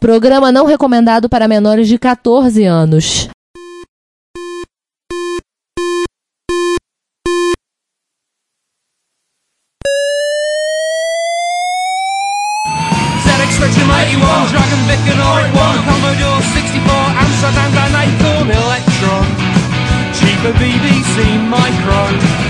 Programa não recomendado para menores de 14 anos. Dragon Vic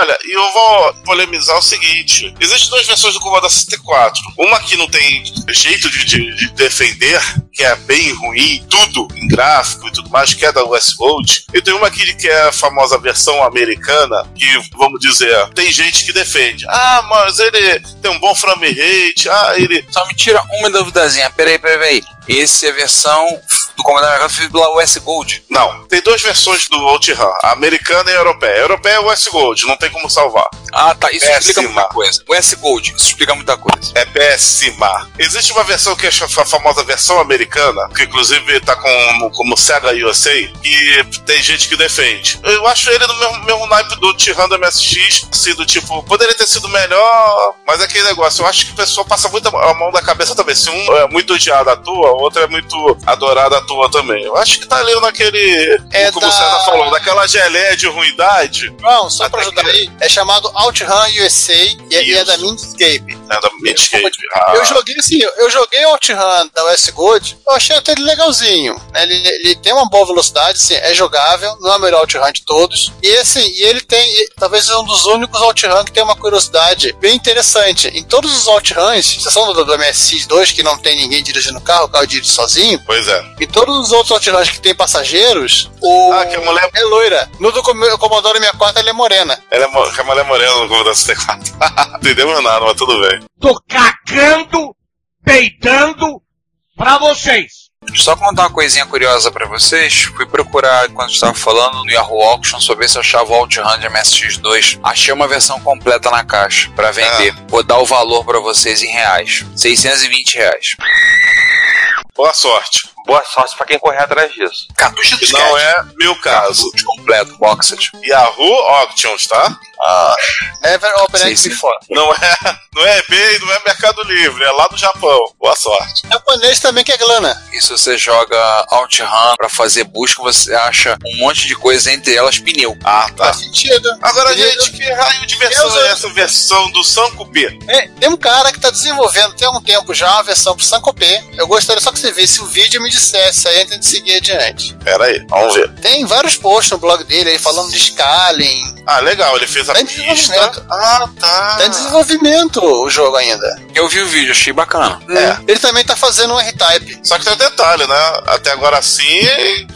Olha, e eu vou polemizar o seguinte: existem duas versões do Commodore 64. Uma que não tem jeito de, de- de defender, que é bem ruim, tudo em gráfico e tudo mais, que é da Westgold. E tem uma aqui que é a famosa versão americana, que, vamos dizer, tem gente que defende. Ah, mas ele tem um bom frame rate, ah, ele. Só me tira uma duvidazinha. Peraí, peraí, peraí. Esse é a versão do Americano feita pela US Gold. Não, tem duas versões do OutRun, a americana e a europeia. A europeia é Westgold, não tem como salvar. Ah, tá. Isso explica Péssima. muita coisa. US Gold, isso explica muita coisa. É péssima. Existe uma versão que é a famosa versão americana, que inclusive tá com, como Sega USA, e tem gente que defende. Eu acho ele no mesmo, mesmo naipe do T-Run do MSX, sido tipo, poderia ter sido melhor, mas é aquele negócio, eu acho que o pessoal passa muito a mão da cabeça também. Se um é muito odiado à toa, o outro é muito adorado à toa também. Eu acho que tá ali naquele. É como da- o César falou, daquela geleia de ruindade. Não, só pra ajudar que- aí, é chamado OutRun USA e é, e é da Mindscape. Né, da Midscape. Ah, Eu joguei assim, eu joguei o OutRun da US Gold, eu achei até ele legalzinho. né? Ele, ele tem uma boa velocidade, assim, é jogável, não é o melhor OutRun de todos. E assim, e ele tem, e talvez é um dos únicos OutRun que tem uma curiosidade bem interessante. Em todos os OutRuns, exceção do, do MSX2, que não tem ninguém dirigindo o carro, o carro dirige sozinho, Pois é. em todos os outros OutRuns que tem passageiros, o Ah, que a mulher é loira. No do Com- Commodore 64 ela é morena. Ela é, mo- que a mulher morena no Commodore 64. Entendeu nada, mas tudo bem. Tô cagando, peidando pra vocês. Só contar uma coisinha curiosa pra vocês. Fui procurar quando estava falando no Yahoo Auction sobre se eu achava o OutRun de MSX2. Achei uma versão completa na caixa pra vender. Vou dar o valor pra vocês em reais. 620 reais. Boa sorte. Boa sorte pra quem correr atrás disso. Cartucho Que não é meu caso. Cartucho completo, boxed. Yahoo Auctions, tá? Ah, Never open Sim, sim. before. Não é, não é eBay, não é Mercado Livre, é lá do Japão. Boa sorte. Japonês também quer grana. e se você joga OutRun pra fazer busca, você acha um monte de coisa, entre elas pneu. Ah, tá. Faz sentido. Agora, Entendeu? gente, que raio de versão Deus, é essa versão do Sanko B? É, tem um cara que tá desenvolvendo tem um tempo já a versão pro Sankopê. Eu gostaria só que você visse o vídeo e me dissesse aí antes de seguir adiante. Pera aí, vamos ver. Tem vários posts no blog dele aí falando de scaling. Ah, legal, ele fez a Tá pista. desenvolvimento. Ah, tá. Tá em desenvolvimento o jogo ainda. Eu vi o vídeo, achei bacana. É. Ele também tá fazendo um R-Type. Só que tem um detalhe, né? Até agora sim,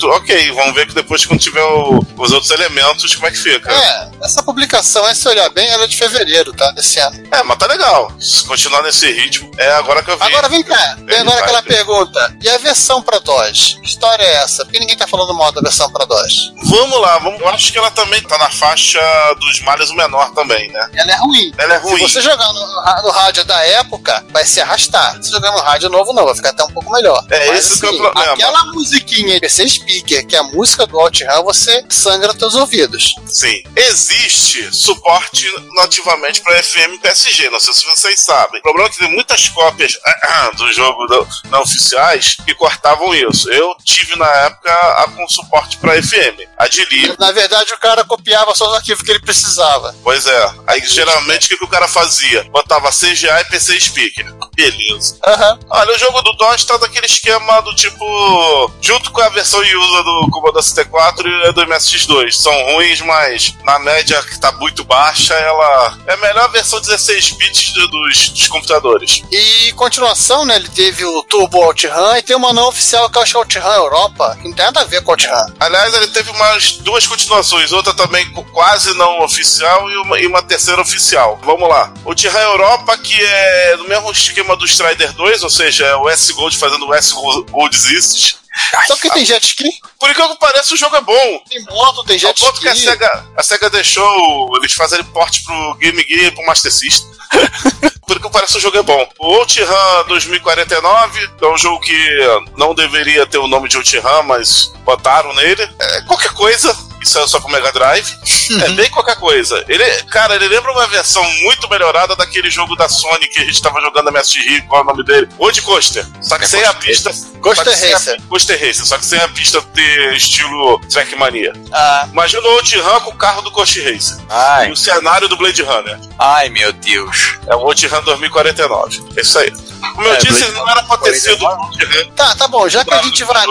ok, vamos ver que depois quando tiver o- os outros elementos, como é que fica. É, essa publicação, se olhar bem, ela é de fevereiro, tá? Desse ano. É, mas tá legal. Se continuar nesse ritmo, é agora que eu vi. Agora vem cá, tem agora aquela pergunta. E a versão pra DOS? Que história é essa? Por que ninguém tá falando mal da versão pra DOS? Vamos lá, vamos, eu acho que ela também tá na faixa dos males o menor também, né? Ela é ruim. Ela é ruim. Se você jogar no, no rádio da época, vai se arrastar. Se jogar no rádio novo, não, vai ficar até um pouco melhor. É, Mas, esse que é o problema. Aquela musiquinha PC Speaker, que é a música do OutRun, você sangra teus ouvidos. Sim. Existe suporte nativamente para FM PSG, não sei se vocês sabem. O problema é que tem muitas cópias do jogo não, não oficiais que cortavam isso. Eu tive na época a com suporte para FM. A de livre. Na verdade, o cara copiava só os arquivos que ele precisava. Pois é. Aí geralmente o que, que o cara fazia? Botava CGA e PC Speaker. Beleza. Aham. Olha, o jogo do DOS tá daquele esquema do tipo. Junto com a versão user do Commodore 64 e do MSX2. São ruins, mas na média que tá muito baixa, ela é a melhor versão 16 bits do- dos, dos computadores. E continuação, né? Ele teve o Turbo OutRun e tem uma não oficial acho que é OutRun Europa, que não tem nada a ver com OutRun. Aliás, ele teve umas duas continuações, outra também quase não oficial e uma, e uma terceira oficial. Vamos lá. O T-Ram Europa, que é é no mesmo esquema do Strider 2, ou seja, é o S-Gold fazendo o S-Gold Exists. Só porque tem jet ski, Por enquanto parece o jogo é bom. tem moto, tem jet ponto que a ski. SEGA, a SEGA deixou eles fazerem porte pro Game Gear e pro Master System. Por que parece o jogo é bom. O OutRun 2049 é um jogo que não deveria ter o nome de OutRun, mas botaram nele. É qualquer coisa. Isso é só pro Mega Drive. É bem qualquer coisa. Ele, cara, ele lembra uma versão muito melhorada daquele jogo da Sony que a gente tava jogando na MSX Rio, qual é o nome dele? Road Coaster. Só que É sem a Coaster pista. Coaster a- Racer. Coaster Racer, só que sem a pista ter estilo Trackmania. Ah, Imagina o OutRun com o carro do Coast Racer. E Ai, o cenário do Blade Runner. ai meu Deus. É o OutRun 2049. É isso aí. Como eu É, disse, Blade não era pra ter sido tá, tá bom, já que a gente vai.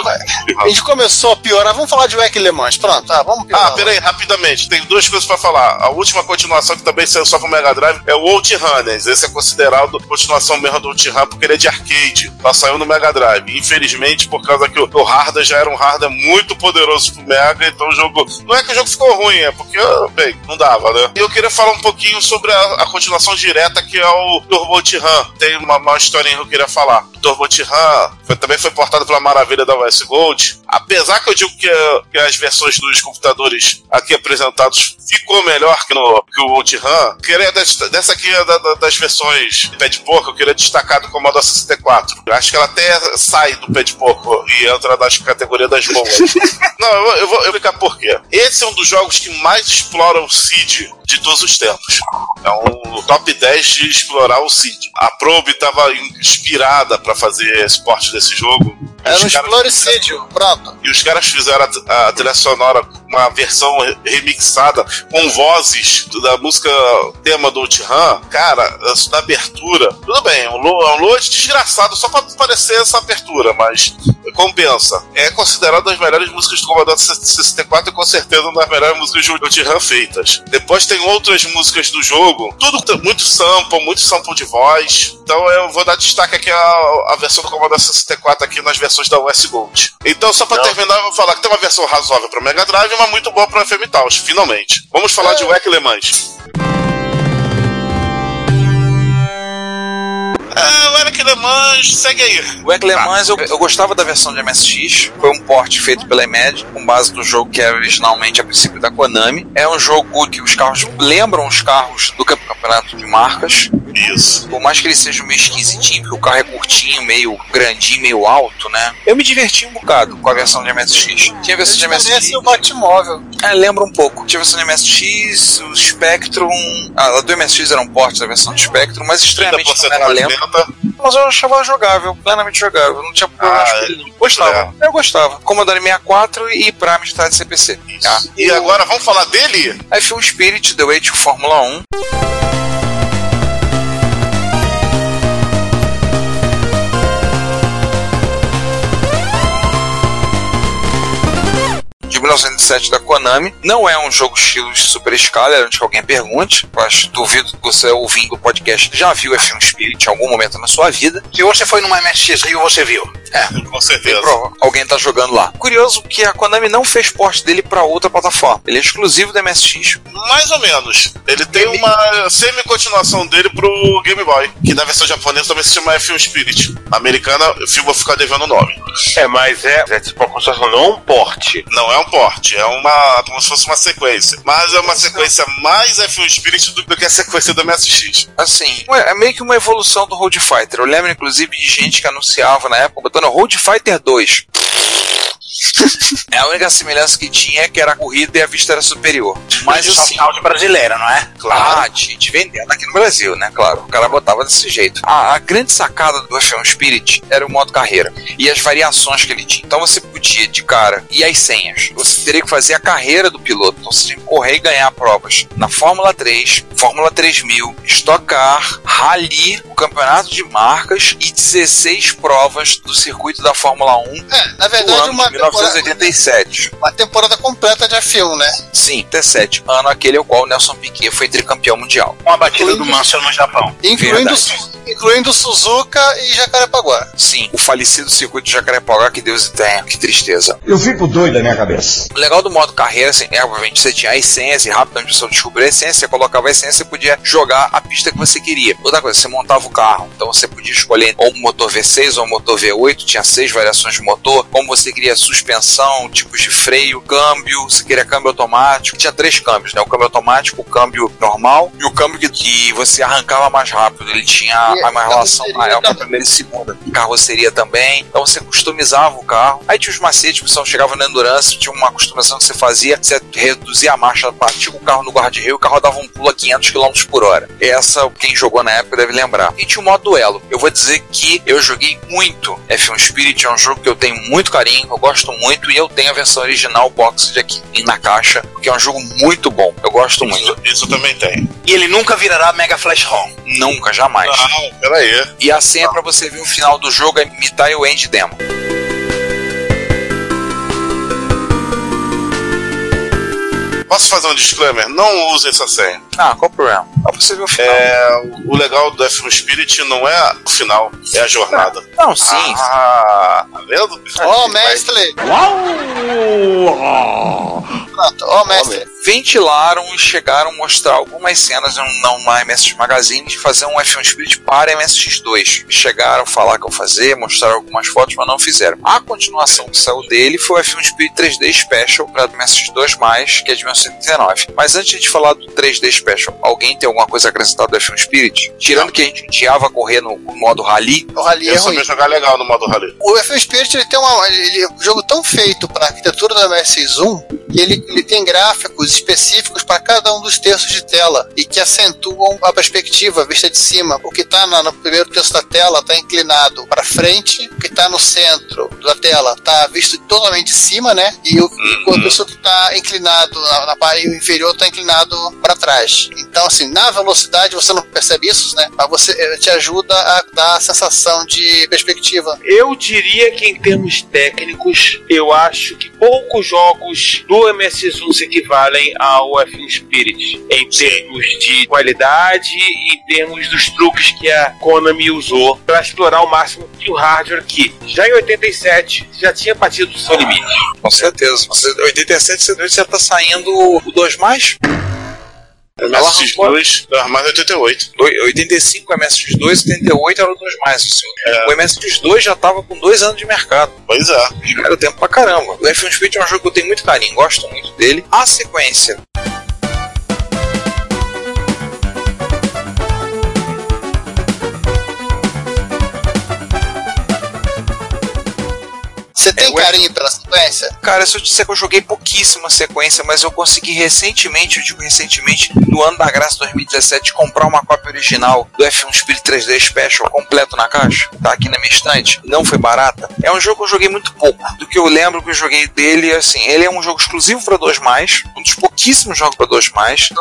A gente começou a piorar, vamos falar de WEC Le Mans. Pronto, tá, vamos piorar. Ah, peraí, rapidamente. Tem duas coisas pra falar. A última continuação que também saiu só pro Mega Drive é o OutRunners. Esse é considerado continuação mesmo do OutRun porque ele é de arcade. Só saiu no Mega Drive. Infelizmente, por causa que o, o hardware já era um hardware muito poderoso pro Mega, então o jogo. Não é que o jogo ficou ruim, é porque, bem, não dava, né? E eu queria falar um pouquinho sobre a, a continuação direta que é o Turbo OutRun. Tem uma, uma historinha que eu queria falar. O Turbo foi, também foi portado pela maravilha da US Gold. Apesar que eu digo que, que as versões dos computadores aqui apresentados ficou melhor que, no, que o OutRun, queria desta- dessa aqui é da- da- das versões pé de porco, eu queria destacar do Commodore 64. Eu acho que ela até sai do pé de porco e entra nas categorias das boas. Não, eu, vou- eu vou explicar por quê. Esse é um dos jogos que mais explora o SID de todos os tempos. É um top 10 de explorar o SID. A Probe estava inspirada para fazer esse porte desse jogo. Era um caras- exploricídio, pronto. e os caras fizeram a, a trilha sonora, uma versão re- remixada com vozes da música tema do OutRun. Cara, na abertura, tudo bem, é um lo- load desgraçado só pra parecer essa abertura, mas compensa. É considerado uma das melhores músicas do Commodore 64 e com certeza uma das melhores músicas de OutRun feitas. Depois tem outras músicas do jogo, tudo muito sample, muito sample de voz. Então eu vou dar destaque aqui à, à versão do Commodore 64 aqui nas versões da US Gold. Então, só pra terminar, eu vou falar que tem uma versão razoável para Mega Drive muito boa para FM Taos, finalmente. Vamos falar de WEC Le Mans. Ah, o Eric Le Mans, segue aí. O Egg Le Mans, eu, eu gostava da versão de MSX. Foi um port feito pela Imag, com base no jogo que era originalmente a princípio da Konami. É um jogo que os carros lembram os carros do campe- campeonato de marcas. Isso. Por mais que ele seja meio esquisitinho, porque o carro é curtinho, meio grandinho, meio alto, né? Eu me diverti um bocado com a versão de MSX. Tinha a versão de MSX. Parece o Batmóvel. É, lembra um pouco. Tinha a versão de MSX, o Spectrum. A do MSX era um porte da versão de Spectrum, mas estranhamente 30% não era mais lenta. Mas eu achava jogável, plenamente jogável. Não tinha problema. Ah, com ele. gostava. Eu gostava. Commodore 64 e pra Amstrad CPC. Ah, E agora vamos falar dele? F1 Spirit, The Way to Fórmula 1. 1907 da Konami. Não é um jogo estilo de super escala, antes que alguém pergunte. Acho, duvido que você ouvindo o podcast já viu F1 Spirit em algum momento na sua vida. Se você foi numa MSX Rio, você viu. Com certeza. Prova, alguém tá jogando lá. Curioso que a Konami não fez porte dele pra outra plataforma. Ele é exclusivo da MSX. Mais ou menos. Ele tem uma semi-continuação dele pro Game Boy, que na versão japonesa também se chama F1 Spirit. Americana, eu vou ficar devendo o nome. É, mas é, é tipo uma construção, não um porte. Não é um porte, é uma. como se fosse uma sequência. Mas é uma sequência mais F1 Spirit do que a sequência do MSX. Assim, é meio que uma evolução do Road Fighter. Eu lembro, inclusive, de gente que anunciava na época botando Road Fighter 2. É a única semelhança que tinha é que era a corrida e a vista era superior. Mas Mas assim, áudio brasileira, não é? Ah, te, te vendendo aqui no Brasil, né? Claro, o cara botava desse jeito. A, a grande sacada do F1 Spirit era o modo carreira e as variações que ele tinha. Então você podia, de cara, e as senhas. Você teria que fazer a carreira do piloto. Então você tinha que correr e ganhar provas na Fórmula 3, Fórmula 3000, Stock Car, Rally, o campeonato de marcas e 16 provas do circuito da Fórmula 1 É, na verdade, ano uma de temporada, 1987. Uma temporada completa de F1, né? Sim, 87. Ano aquele ao qual o Nelson Piquet foi tricampeão mundial. Com a batida do Mansell no Japão. Incluindo, incluindo Suzuka e Jacarepaguá. Sim, o falecido circuito de Jacarepaguá, que Deus tenha. Que tristeza. Eu fico doido da minha cabeça. O legal do modo carreira, assim, é, obviamente, você tinha a essência, e rapidamente você descobriu a essência, você colocava a essência, você podia jogar a pista que você queria. Outra coisa, você montava o carro, então você podia escolher ou um motor V6 ou um motor V8, tinha seis variações de motor, como você queria suspensão, tipos de freio, câmbio, você queria câmbio automático, tinha três câmbios, né? O câmbio automático, o câmbio normal e o câmbio que, que você arrancava mais rápido, ele tinha E uma relação maior com a primeira e segunda. Carroceria também, então você customizava o carro. Aí tinha os macetes, o pessoal chegava na Endurance, tinha uma customização que você fazia, você reduzia a marcha, batia o carro no guarda-reio, o carro dava um pulo a 500 km por hora. Essa, quem jogou na época deve lembrar. E tinha o modo duelo. Eu vou dizer que eu joguei muito F1 Spirit, é um jogo que eu tenho muito carinho, eu gosto muito, e eu tenho a versão original boxed aqui na caixa, que é um jogo muito bom. Eu gosto muito. Isso, isso também tem. E ele nunca virará Mega Flash ROM. Nunca, jamais. Não, peraí. E a senha pra você ver o final do jogo é imitar o End Demo. Posso fazer um disclaimer? Não use essa senha. Ah, qual o problema? Só pra você ver o final. É, o legal do F1 Spirit não é o final, é a jornada. Não, sim. Ah, tá vendo? Ó, mestre! Pronto, ó, mestre. ventilaram e chegaram a mostrar algumas cenas num- numa MSX Magazine de fazer um F1 Spirit para MSX2. Chegaram a falar que iam fazer, mostraram algumas fotos, mas não fizeram. A continuação que saiu dele foi o F1 Spirit 3D Special para MSX2+, que é de 1979. Mas antes de falar do 3D Special, alguém tem alguma coisa a acrescentar do F1 Spirit? Tirando que a gente odiava correr no modo rally, O Rally é Eu ruim. sabia jogar legal no modo rally. O F1 Spirit ele tem uma, ele é um jogo tão feito para arquitetura do MSX1 que ele, ele tem gráficos específicos para cada um dos terços de tela e que acentuam a perspectiva, a vista de cima. O que está no primeiro terço da tela está inclinado para frente, o que está no centro da tela está visto totalmente de cima, né? E o, isso que está inclinado na, na parte inferior está inclinado para trás. Então, assim, na velocidade você não percebe isso, né? Mas você te ajuda a dar a sensação de perspectiva. Eu diria que em termos técnicos, eu acho que poucos jogos do MSX1 se equivalem ao F1 Spirit em termos de qualidade e em termos dos truques que a Konami usou para explorar o máximo que o hardware que já em 87 já tinha batido o seu limite. com certeza. Você, 87, você já tá saindo o 2 mais? MSX2, não, mais 88. Doi- 85 MSX2, 88 era o 2 mais. Assim. O MSX2 já tava com dois anos de mercado. Pois é. Era tempo pra caramba. O F1 Spirit é um jogo que eu tenho muito carinho, gosto muito dele. A sequência. Você tem É, o carinho pela sequência? Cara, se eu disser que eu joguei pouquíssima sequência, mas eu consegui recentemente, eu digo recentemente, no ano da graça 2017, comprar uma cópia original do F1 Spirit 3D Special completo na caixa. Tá aqui na minha estante. Não foi barata. É um jogo que eu joguei muito pouco. Do que eu lembro que eu joguei dele, assim, ele é um jogo exclusivo para 2 um dos pouquíssimos jogos para 2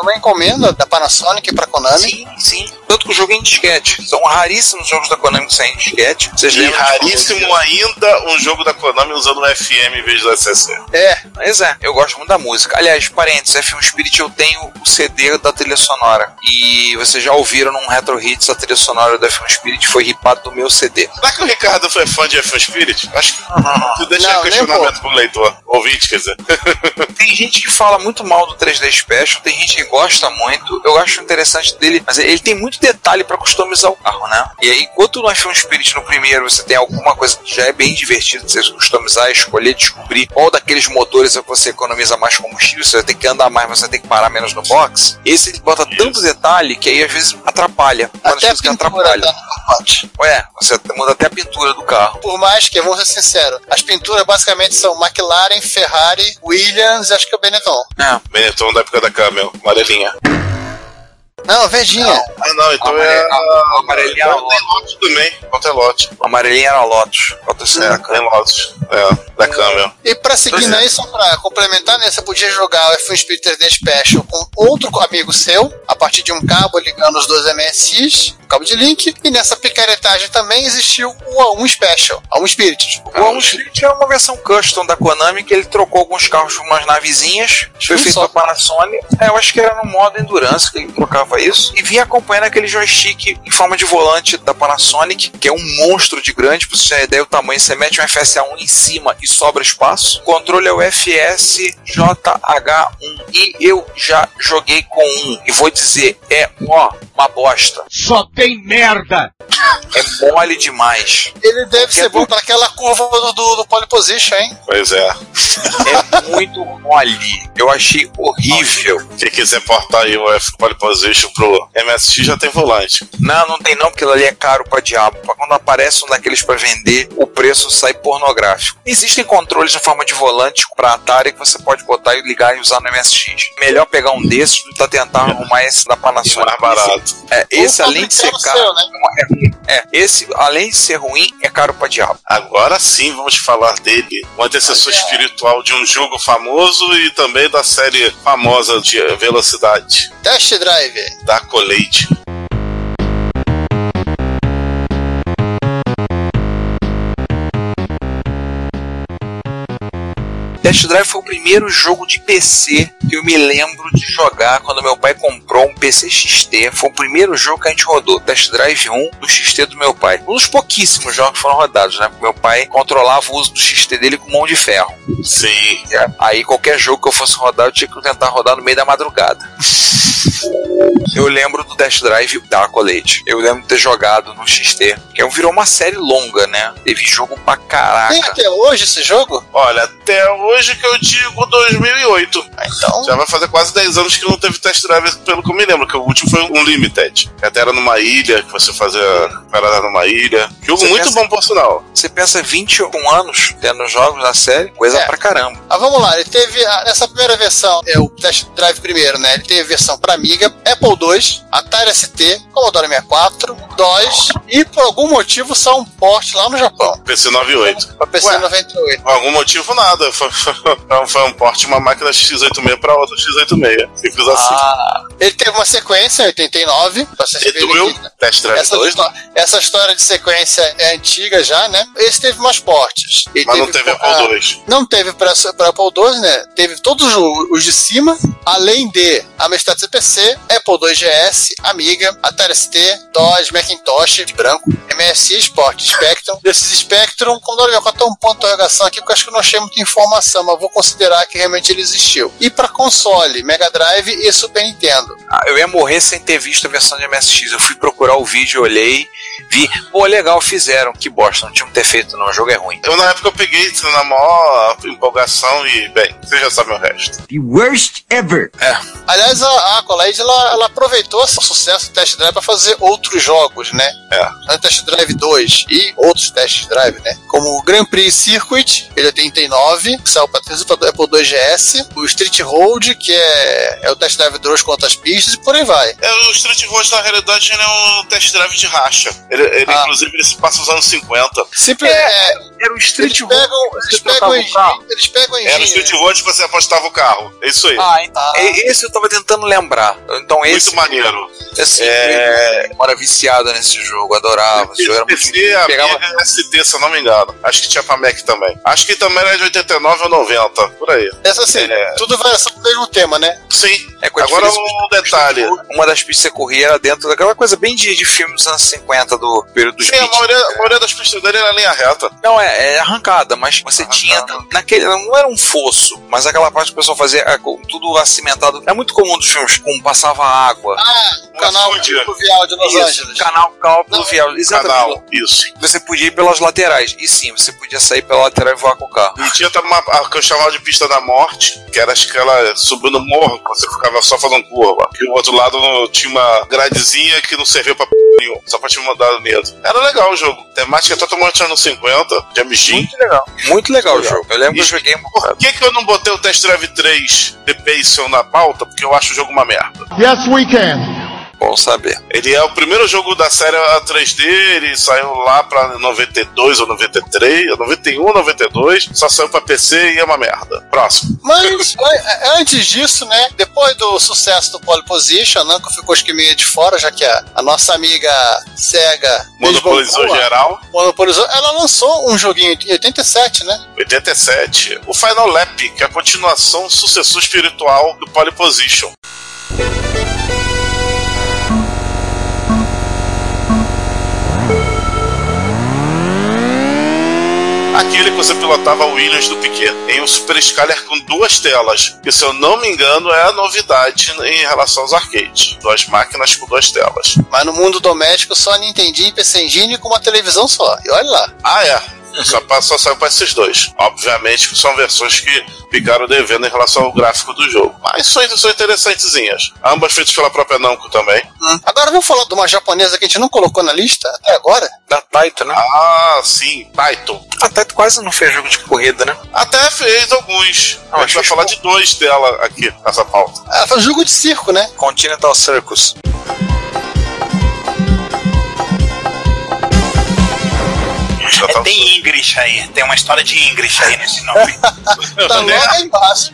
Uma encomenda da Panasonic para Konami. Sim, sim. Tanto que eu joguei em disquete. São raríssimos jogos da Konami que saem em disquete. Vocês E lembram? raríssimo ainda um jogo da Konami usando o FM em vez do SSC. É, Pois é, eu gosto muito da música. Aliás, parênteses, F1 Spirit eu tenho o CD da trilha sonora. E vocês já ouviram num Retro Hits a trilha sonora do F1 Spirit foi ripado do meu CD. Será que o Ricardo foi fã de F1 Spirit? Acho que tu deixa Não, questionamento pro leitor. Ouvinte, quer dizer. Tem gente que fala muito mal do 3D Special, tem gente que gosta muito. Eu acho interessante dele, mas ele tem muito detalhe pra customizar o carro, né? E aí, enquanto no F1 Spirit no primeiro você tem alguma coisa que já é bem divertido de você customizar, escolher, descobrir qual daqueles motores é que você economiza mais combustível, você vai ter que andar mais, você tem que parar menos no box. Esse ele bota tanto detalhe que aí às vezes atrapalha. Até a pintura atrapalha. tá. Ué, você muda até a pintura do carro. Por mais que, vamos ser sinceros, as pinturas basicamente são McLaren, Ferrari, Williams e acho que é o Benetton. É. Benetton da época da Camel, amarelinha. Não, verdinha. Ah, não, então Amare- é. a- amarelinha era Lotus. Lotus também. Quanto é Lotus? O amarelinho era Lotus. Lotus É, era tem Lotus. É, da Camel. E pra seguir é. aí, só pra complementar, né? Você podia jogar o F1 Spirit 3D Special com outro amigo seu, a partir de um cabo ligando os dois MSIs, cabo de link, e nessa picaretagem também existiu o A1 Special, A1 Spirit. O Almo Street é uma versão custom da Konami que ele trocou alguns carros por umas navezinhas. Foi feito só. pra Panasonic. É, eu acho que era no modo Endurance que ele trocava isso. E vinha acompanhando aquele joystick em forma de volante da Panasonic, que é um monstro de grande. Pra você ter uma ideia, o tamanho. Você mete um FSA1 em cima e sobra espaço. O controle é o FSJH1. E eu já joguei com um. E vou dizer, é ó, uma bosta. Só tem merda! É mole demais. Ele deve ser é bom do- pra aquela curva do, do, do pole position, hein? Pois é. É muito mole. Eu achei horrível. Quem quiser portar aí o F Pole Position pro MSX já tem volante. Não, não tem não, porque aquilo ali é caro pra diabo. Pra quando aparece um daqueles pra vender, o preço sai pornográfico. Existem controles na forma de volante pra Atari que você pode botar e ligar e usar no MSX. Melhor pegar um desses do que tá tentar arrumar esse da E Panasonic. mais barato. Esse, é, esse além de ser caro, seu, né? é. É, esse além de ser ruim, é caro pra diabo. Agora sim vamos falar dele, um antecessor espiritual de um jogo famoso e também da série famosa de velocidade, Test Drive. da Colade. Test Drive foi o primeiro jogo de PC que eu me lembro de jogar quando meu pai comprou um PC XT. Foi o primeiro jogo que a gente rodou, Test Drive 1 do XT do meu pai. Um dos pouquíssimos jogos que foram rodados, né? Porque meu pai controlava o uso do XT dele com mão de ferro. Sim. Aí qualquer jogo que eu fosse rodar, eu tinha que tentar rodar no meio da madrugada. Eu lembro do Test Drive da Accolade. Eu lembro de ter jogado no XT. Que virou uma série longa, né? Teve jogo pra Tem caraca. até hoje esse jogo? Olha, até hoje que eu digo 2008. Ah, Então, Já vai fazer quase 10 anos que não teve test drive, pelo que eu me lembro, que o último foi um Limited. Que até era numa ilha, que você fazia parada numa ilha. Jogo Você muito pensa- bom, por sinal. Você pensa 21 anos tendo jogos da série, coisa É. pra caramba. ah, vamos lá. Ele teve a- essa primeira versão, é o Test Drive primeiro, né? Ele teve versão para Amiga, Apple II, Atari ST, Commodore 64, DOS e por algum motivo só um port lá no Japão. PC 98. Pra PC Ué. 98. Por algum motivo, nada. Foi, foi um porte de uma máquina X86 para outra X86. Simples assim. Ah, Ele teve uma sequência em 89, pra vocês E verem doeu. que Test drive essa, 2. histó- essa história de sequência é antiga já, né? Esse teve mais portes. Ele Mas não teve ah, Apple II. Não teve para Apple II, né? Teve todos os de cima, além de Amstrad CPC, Apple II GS, Amiga, Atari ST, DOS, Macintosh, de branco, MSI, Sport, Spectrum. Desses Spectrum, Commodore 64 tem um ponto de interrogação aqui, porque eu acho que eu não achei muita informação, mas vou considerar que realmente ele existiu. E para console, Mega Drive e Super Nintendo. ah, eu ia morrer sem ter visto a versão de MSX. Eu fui procurar o vídeo, olhei, vi. Pô, legal, fizeram. Que bosta, não tinham que ter feito, não. O jogo é ruim. Eu, na época, eu peguei na maior empolgação e, bem, você já sabe o resto. The worst ever. Aliás, a, a Accolade, ela, ela aproveitou esse sucesso do Test Drive para fazer outros jogos, né? É. O Test Drive 2 e outros Test Drive, né? Como o Grand Prix Circuit, ele é 89, que saiu para do Apple II GS, o Street Road, que é, é o Test Drive 2 com outras pistas, e por aí vai. É, o Street Road, na realidade, ele é um test drive de racha. Ele, ele, Ah. inclusive, ele se passa nos anos 50. Simple, É, é, Era o Street eles pegam, eles pegam o eles pegam o Era o. Street Road que você apostava o carro. É isso aí. Ah, então, Ah. esse eu tava tentando lembrar. Então esse. Muito maneiro. Assim, É. eu era viciado nesse jogo, adorava. Esse jogo era muito a pegava- se eu não me engano. Acho que tinha pra Mac também. Acho que também era de 89 ou 90, por aí. Essa assim, É. tudo vai ser o mesmo tema, né? Sim. É, Agora um detalhe. Uma das pistas que você corria era dentro daquela coisa bem de, de filmes dos anos 50, do período dos Sim, a maioria, a maioria das pistas dele era linha reta. Não, é, é arrancada, mas você tinha naquele. Não era um fosso, mas aquela parte que o pessoal fazia é, tudo acimentado. É muito comum dos filmes, como passava água. O canal açude. fluvial de Los Isso, Angeles. Canal, canal pluvial. Exatamente. Canal, isso. Você podia ir pelas laterais. E sim, você podia sair pela lateral e voar com o carro. E tinha também uma, a que eu chamava de pista da morte, que era aquela subindo morro, que você ficava só fazendo curva. E o outro lado no- tinha uma gradezinha que não servia pra p nenhum, só pra te mandar medo. Era legal o jogo. Temática totalmente anos 50, de Amigin. Muito legal. Muito legal o jogo. Eu lembro que eu joguei um Por que, que eu não botei o Test Drive 3 The Payson na pauta? Porque eu acho o jogo uma merda. Yes, we can. Bom saber. Ele é o primeiro jogo da série a 3D, ele saiu lá pra 92 ou 93, 91 ou 92, só saiu pra PC e é uma merda. Próximo. Mas an- antes disso, né? Depois do sucesso do Pole Position, a Namco ficou acho que meio de fora, já que a, a nossa amiga Sega Monopolizou geral. Monopolizou. Ela lançou um joguinho em 87, né? 87. O Final Lap, que é a continuação, sucessor espiritual do Pole Position. Aquele que você pilotava o Williams do Piquet em um Super Scaler com duas telas, que se eu não me engano é a novidade em relação aos arcades. Duas máquinas com duas telas. Mas no mundo doméstico só Nintendinho e PC Engine com uma televisão só. E olha lá. Ah, é. Só, pa- só saiu para esses dois. Obviamente que são versões que ficaram devendo em relação ao gráfico do jogo. Mas são, são interessantezinhas. Ambas feitas pela própria Namco também. Hum. Agora vamos falar de uma japonesa que a gente não colocou na lista até agora. Da Taito, né? Ah, sim, Taito. A Taito quase não fez jogo de corrida, né? Até fez alguns. Ah, a gente vai falar de dois dela aqui nessa pauta. Ela faz jogo de circo, né? Continental Circus. É, tem English aí, tem uma história de English aí nesse nome. Tá logo embaixo.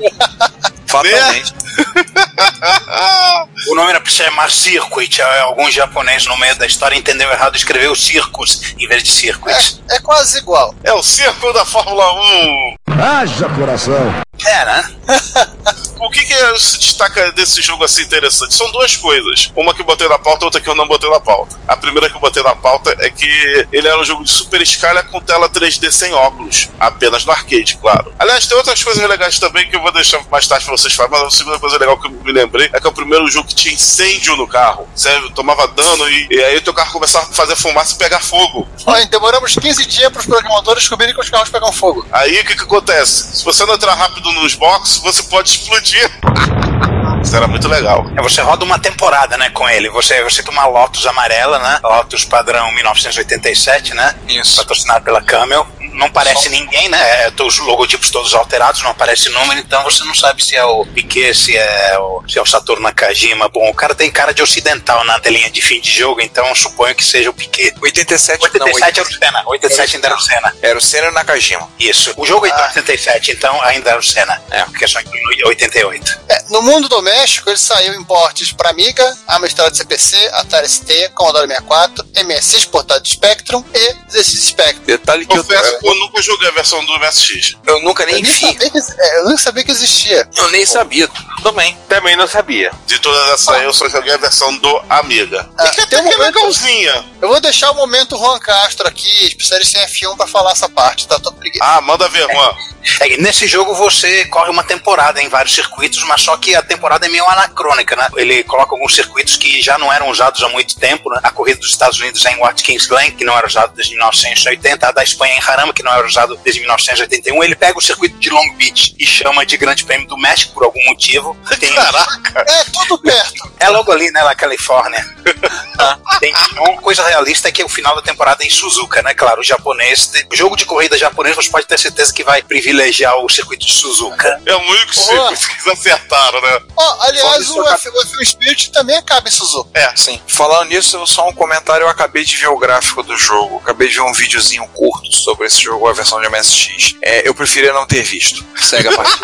Fatalmente. o nome era pra se chamar Circuit, algum japonês no meio da história entendeu errado e escreveu Circus em vez de Circuit. É, é quase igual. É o circo da Fórmula 1. Haja coração. É, né? O que, que é- se destaca desse jogo assim interessante? São duas coisas. Uma que eu botei na pauta, outra que eu não botei na pauta. A primeira que eu botei na pauta é que ele era um jogo de super escala com tela 3D sem óculos. Apenas no arcade, claro. Aliás, tem outras coisas legais também que eu vou deixar mais tarde pra vocês falarem, mas a segunda coisa legal que eu me lembrei é que é o primeiro jogo que tinha incêndio no carro. Você tomava dano e, e aí o teu carro começava a fazer fumaça e pegar fogo. Olha, demoramos 15 dias para os programadores descobrirem que os carros pegam fogo. Aí o que, que acontece? Se você não entrar rápido nos boxes, você pode explodir. Isso era muito legal. É, você roda uma temporada, né, com ele. Você, você tem uma Lotus amarela, né? Lotus padrão 1987, né? Isso. Patrocinado pela Camel. Não parece ninguém, né? É, os logotipos todos alterados, não aparece número, então você não sabe se é o Piquet, se é o, se é o Saturno Nakajima. Bom, o cara tem cara de ocidental na telinha de fim de jogo, então eu suponho que seja o Piquet. 87, 87 não, era o Senna, 87 ainda era o Senna. Era o Senna Nakajima. Isso. O jogo é de 87, então ainda era o Senna. É. Porque só inclui 88. É, no mundo doméstico, ele saiu em portes para Amiga, Amstrad CPC, Atari ST, Commodore 64, MSX portátil Spectrum e ZX Spectrum. Detalhe que eu, Confesso que eu nunca joguei a versão do MSX. eu nunca Eu nem nem, vi. sabia que, é, eu nem sabia que existia. Eu nem sabia. Também. Também não sabia. De todas essas aí, eu só joguei a versão do Amiga. Ah, e que tem até um que é momento- legalzinha. Eu vou deixar o momento Juan Castro aqui, especialista em F1, para falar essa parte, tá? Tô preguiça. Ah, manda ver, Juan. É, nesse jogo você corre uma temporada em vários circuitos, mas só que a temporada é meio anacrônica, né? Ele coloca alguns circuitos que já não eram usados há muito tempo, né? A corrida dos Estados Unidos é em Watkins Glen, que não era usado desde 1980, a da Espanha é em Jarama, que não era usado desde 1981. Ele pega o circuito de Long Beach e chama de Grande Prêmio do México por algum motivo. Tem, Caraca. É, tudo perto. é logo ali, né, na Califórnia. Tem uma coisa realista é que o final da temporada é em Suzuka, né? Claro, o japonês, o jogo de corrida japonês, você pode ter certeza que vai privilegiar o circuito de Suzuka. É o único Boa. circuito que eles acertaram, né? Ó, aliás, o F, o F1 Spirit também acaba em Suzuka. É. Sim. Falando nisso, só um comentário. Eu acabei de ver o gráfico do jogo. Acabei de ver um videozinho curto sobre esse jogo, a versão de MSX. É, eu preferia não ter visto. Segue a parte.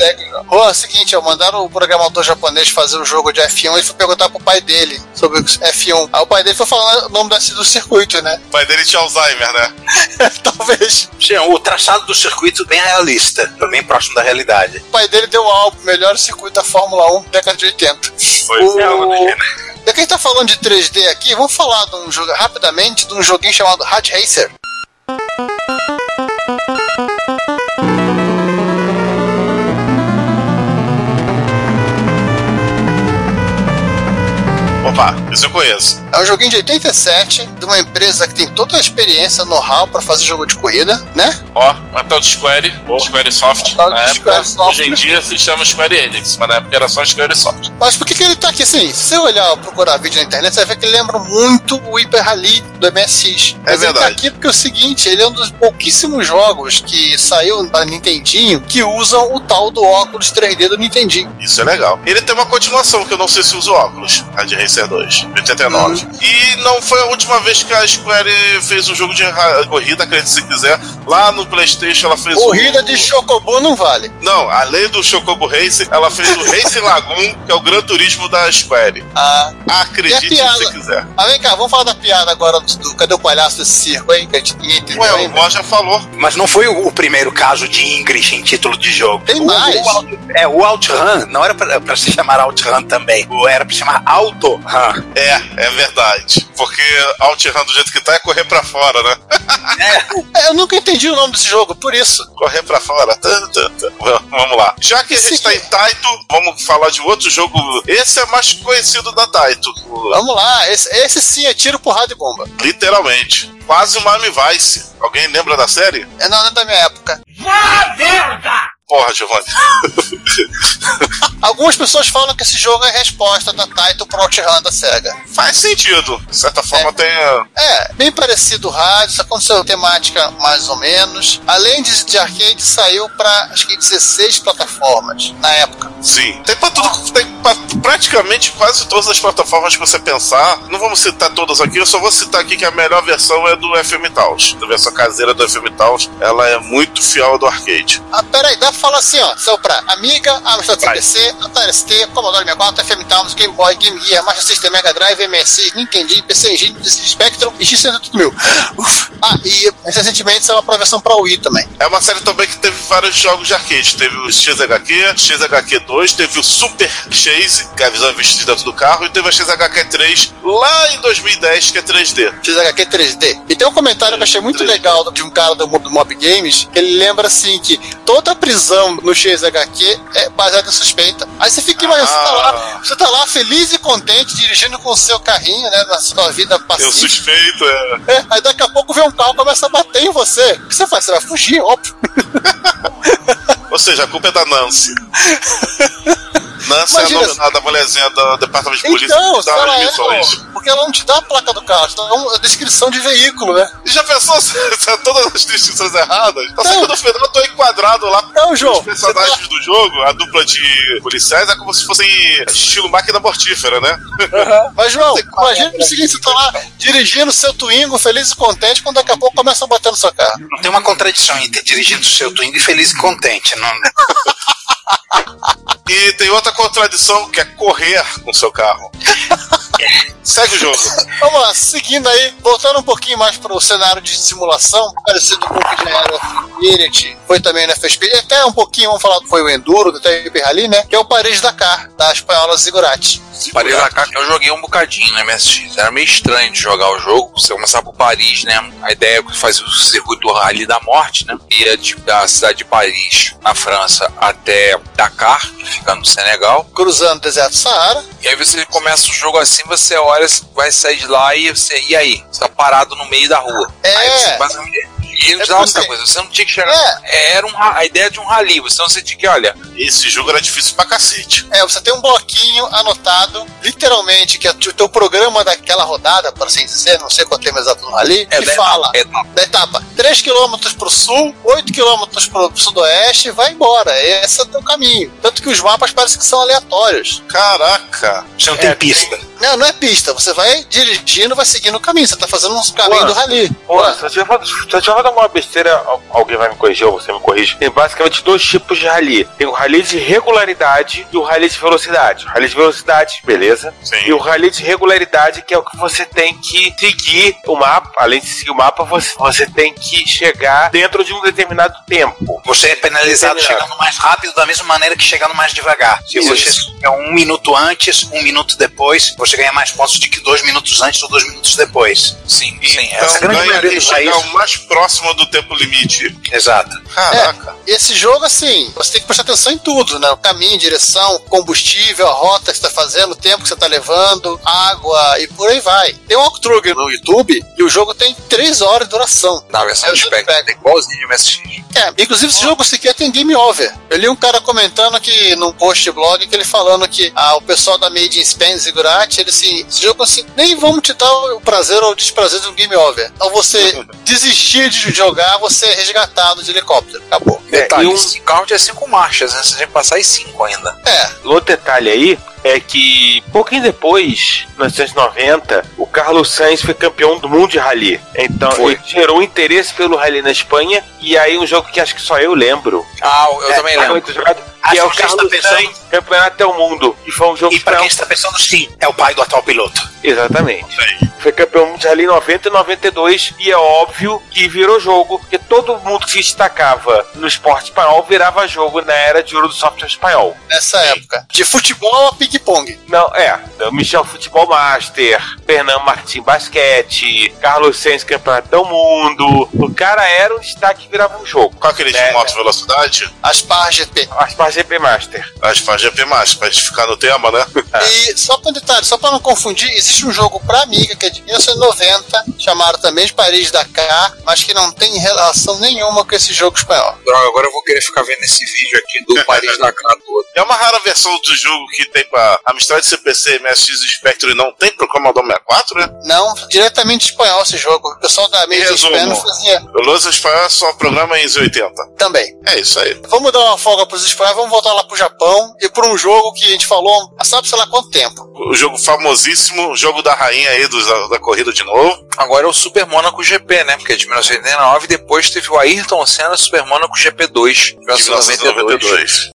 É, Juan, é o seguinte, ó, mandaram o programador japonês fazer um jogo de F1 e foi perguntar pro pai dele sobre o F1. Aí o pai dele foi falando o nome da- do circuito, né? O pai dele tinha Alzheimer, né? Talvez. O traçado do circuito bem realista, bem próximo da realidade. O pai dele deu um álbum, melhor circuito da Fórmula 1, década de 80. Foi. O... É do. Já que a gente tá falando de 3D aqui, vamos falar de um jogo, rapidamente de um joguinho chamado Hard Racer. Opa, isso eu conheço. É um joguinho de 87 de uma empresa que tem toda a experiência, know-how pra fazer jogo de corrida, né? Ó, tal de Square, Square Soft. Na época, Square Soft. hoje em dia se chama Square Enix, mas na época era só Square Soft. Mas por que, que ele tá aqui assim? Se você olhar, procurar vídeo na internet, você vai ver que ele lembra muito o Hyper Rally do MSX. É Mas ele tá verdade. aqui porque é o seguinte, ele é um dos pouquíssimos jogos que saiu da Nintendinho que usam o tal do óculos 3D do Nintendinho. Isso é legal. Ele tem uma continuação que eu não sei se usa óculos, a de Racer 2, de 89. E não foi a última vez que a Square fez um jogo de corrida, acredite se quiser. Lá no PlayStation ela fez Corrida um... de Chocobo não vale. Não, além do Chocobo Race, ela fez o Race Lagoon, que é o Gran Turismo da Square. Ah, Acredite se quiser. mas vem cá, vamos falar da piada agora do, Cadê o Palhaço desse circo aí? Que a gente ninguém entendeu Ué, o. Mó já falou. Mas não foi o, o primeiro caso de English em título de jogo. Tem O- mais. o Out- é, o OutRun não era pra, pra se chamar OutRun também. Era pra se chamar AutoRun. É, é verdade. Porque OutRun do jeito que tá é correr pra fora, né? É, eu nunca entendi o nome desse jogo, por isso. Correr pra fora. Tá, tá. V- Vamos lá. Já que a gente Esse tá em Taito, vamos falar de outro jogo. Esse é mais conhecido da Taito. Vamos lá, esse, esse sim é tiro, porrada e bomba. Literalmente. Quase uma Miami Vice. Alguém lembra da série? É não, não é da minha época. Porra, Giovanni. Algumas pessoas falam que esse jogo é a resposta da Taito pro OutRun da SEGA. Faz sentido. De certa forma, É. tem. É, bem parecido o rádio, só sua temática mais ou menos. Além de, de arcade, saiu pra acho que 16 plataformas na época. Sim. Tem pra tudo. Tem pra praticamente quase todas as plataformas que você pensar. Não vamos citar todas aqui, eu só vou citar aqui que a melhor versão é do FM Taos. A versão caseira do FM Taos, ela é muito fiel do arcade. Ah, peraí, dá pra falar assim, ó. Saiu pra Amiga, Amstrad. CPC, Atari ST, Commodore 64, FM Towns, Game Boy, Game Gear, Master System, Mega Drive, MSI, Nintendo, PC Engine, Spectrum e X18000. Uf. Ah, e recentemente saiu pra versão pra Wii também. É uma série também que teve vários jogos de arcade. Teve o XHQ, XHQ2, teve o Super Chase, que é a visão vestida dentro do carro, e teve a XHQ3 lá em 2010, que é 3D. XHQ 3D. E tem um comentário que eu achei muito 3D. legal de um cara do, do Mob Games, que ele lembra assim que toda a no XHQ é baseada em suspeita. Aí você fica imaginando, você tá Ah. lá, você tá lá feliz e contente, dirigindo com o seu carrinho, né, na sua vida Eu pacífica. suspeito, é. É, aí daqui a pouco vem um carro e começa a bater em você. O que você faz? Você vai fugir, óbvio. Ou seja, a culpa é da Nancy. Nancy Imagina é a nome da mulherzinha do departamento de polícia Então, que dá as é, porque ela não te dá a placa do carro, te dá uma descrição de veículo, né? E já pensou se se todas as distinções erradas? Tá que no final eu tô enquadrado lá Não, João. Os personagens do jogo, a dupla de policiais, é como se fossem estilo máquina mortífera, né? Mas, João, imagina o seguinte: você tá lá dirigindo seu Twingo, feliz e contente, quando daqui a pouco começa a bater no seu carro. Não tem uma contradição entre dirigindo o seu Twingo e feliz e contente. Não, E tem outra contradição que é correr com seu carro. Segue o jogo. Vamos lá, seguindo aí, voltando um pouquinho mais para o cenário de simulação, parecido com o que já era o Infinity, foi também na FSP, e até um pouquinho, vamos falar, foi o Enduro, do Hyper Rally, né? Que é o Paris Dakar, da espanhola Zigurati. Paris Dakar, eu joguei um bocadinho no MSX. Era meio estranho de jogar o jogo. Você começar por Paris, né? A ideia é que fazia o circuito rally da morte, né? Ia de, da cidade de Paris, na França, até Dakar, que fica no Senegal. Cruzando o deserto do Saara. E aí você começa o jogo assim, você olha, vai sair de lá e você. E aí? Você tá parado no meio da rua. É. Aí você basicamente. E não É te dava outra coisa, você não tinha que chegar. Era um, a ideia de um rally, você não tinha que, olha, Esse jogo era difícil pra cacete. É, você tem um bloquinho anotado, literalmente, que é o teu programa daquela rodada, por assim dizer, não sei qual é o termo exato no Rally, é que da fala etapa, etapa. da etapa 3 km pro sul, 8 km pro sudoeste, vai embora. Esse é o teu caminho. Tanto que os mapas parecem que são aleatórios. Caraca. você não tem pista. Não, não é pista. Você vai dirigindo, vai seguindo o caminho. Você tá fazendo um caminho Ué. do Rally. Pô, eu tiver falando alguma besteira, al- alguém vai me corrigir ou você me corrige. Tem basicamente dois tipos de rally. Tem o rally de regularidade e o rally de velocidade. O rally de velocidade, beleza. Sim. E o rally de regularidade, que é o que você tem que seguir o mapa. Além de seguir o mapa, você, você tem que chegar dentro de um determinado tempo. Você é penalizado chegando mais rápido da mesma maneira que chegando mais devagar. Se Isso. você chega um minuto antes, um minuto depois, você ganha mais pontos do que dois minutos antes ou dois minutos depois. Sim, sim. Então essa grande maioria dos países- mais próximo do tempo limite. Exato. Caraca. Esse jogo, assim, você tem que prestar atenção em tudo, né? O caminho, direção, combustível, a rota que você tá fazendo, o tempo que você tá levando, água e por aí vai. Tem um walkthrough no YouTube e o jogo tem 3 horas de duração. Na versão É, do eu Spectre, é igualzinho de MSX. É, inclusive esse jogo sequer tem game over. Eu li um cara comentando que num post de blog que ele falando que ah, o pessoal da Made in Spain, Ziggurat, ele assim, esse jogo assim, nem vamos te dar o prazer ou o desprazer de um game over. Ao você desistir de jogar, você é resgatado de helicóptero. Acabou. Detalhe, e um- esse carro tinha cinco marchas, né? Você tinha que passar em cinco ainda. É, Outro detalhe aí é que pouquinho depois, em 1990, o Carlos Sainz foi campeão do mundo de rally. Então Foi. ele gerou interesse pelo rally na Espanha e aí um jogo que acho que só eu lembro. Ah, eu É, também lembro. muito jogado, Acho que é o que Carlos pensando- Sainz Campeonato é o Mundo. E foi um jogo E para pra- quem está pensando, sim, é o pai do atual piloto. Exatamente. Foi campeão de rally em 90 e 92 e é óbvio que virou jogo, porque todo mundo que se destacava no esporte espanhol virava jogo na era de ouro do software espanhol. nessa época. De futebol a ping-pong. Não, é. O Michel Futebol Master, Fernando Martim Basquete, Carlos Sainz Campeonato do Mundo. O cara era um destaque que virava um jogo. Qual aquele É, de moto velocidade? As par GP. As para GP Master. As faz GP mais, pra gente ficar no tema, né? E só para um detalhe, só para não confundir, existe um jogo para Amiga que é de 1990, chamado também de Paris Dakar, mas que não tem relação nenhuma com esse jogo espanhol. Droga, agora eu vou querer ficar vendo esse vídeo aqui do Paris Dakar todo. É uma rara versão do jogo que tem pra Amstrad CPC, MSX e Spectrum e não tem pro Commodore 64, né? Não, diretamente espanhol esse jogo. O pessoal da Resumo. Spain fazia O Los Espanhol só programa em 80. também. É isso aí. Vamos dar uma folga pros espanhóis, vamos voltar lá pro Japão e por um jogo que a gente falou há sabe sei lá quanto tempo. O jogo famosíssimo, o jogo da rainha aí dos- da, da corrida de novo. Agora é o Super Monaco GP, né? Porque é de 1989 depois teve o Ayrton Senna Super Monaco GP2 de De 1992. 1992.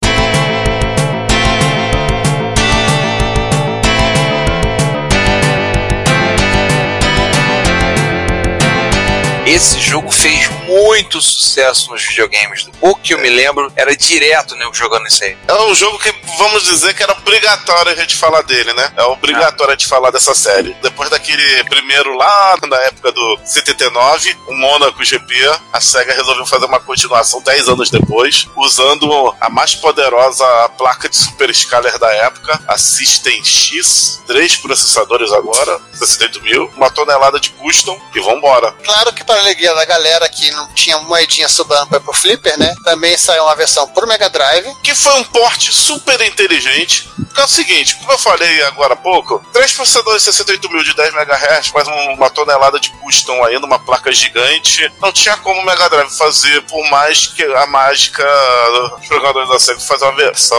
Esse jogo fez muito sucesso nos videogames. Do pouco que eu me lembro, era direto né, jogando isso aí. É um jogo que, vamos dizer, que era obrigatório a gente falar dele, né? É obrigatório a gente falar dessa série. Depois daquele primeiro lá, na época do 79, o Monaco GP, a SEGA resolveu fazer uma continuação 10 anos depois, usando a mais poderosa placa de super scaler da época, a System X, três processadores agora, 68 mil, uma tonelada de custom e vambora. Claro que para alegria da galera que não tinha moedinha sobrando para pro Flipper, né? Também saiu uma versão pro Mega Drive. que foi um porte super inteligente. Que é o seguinte, como eu falei agora há pouco, três processadores 68 mil de 10 MHz, mais um- uma tonelada de custom ainda, uma placa gigante. Não tinha como o Mega Drive fazer, por mais que a mágica dos programadores da SEGA fazer uma versão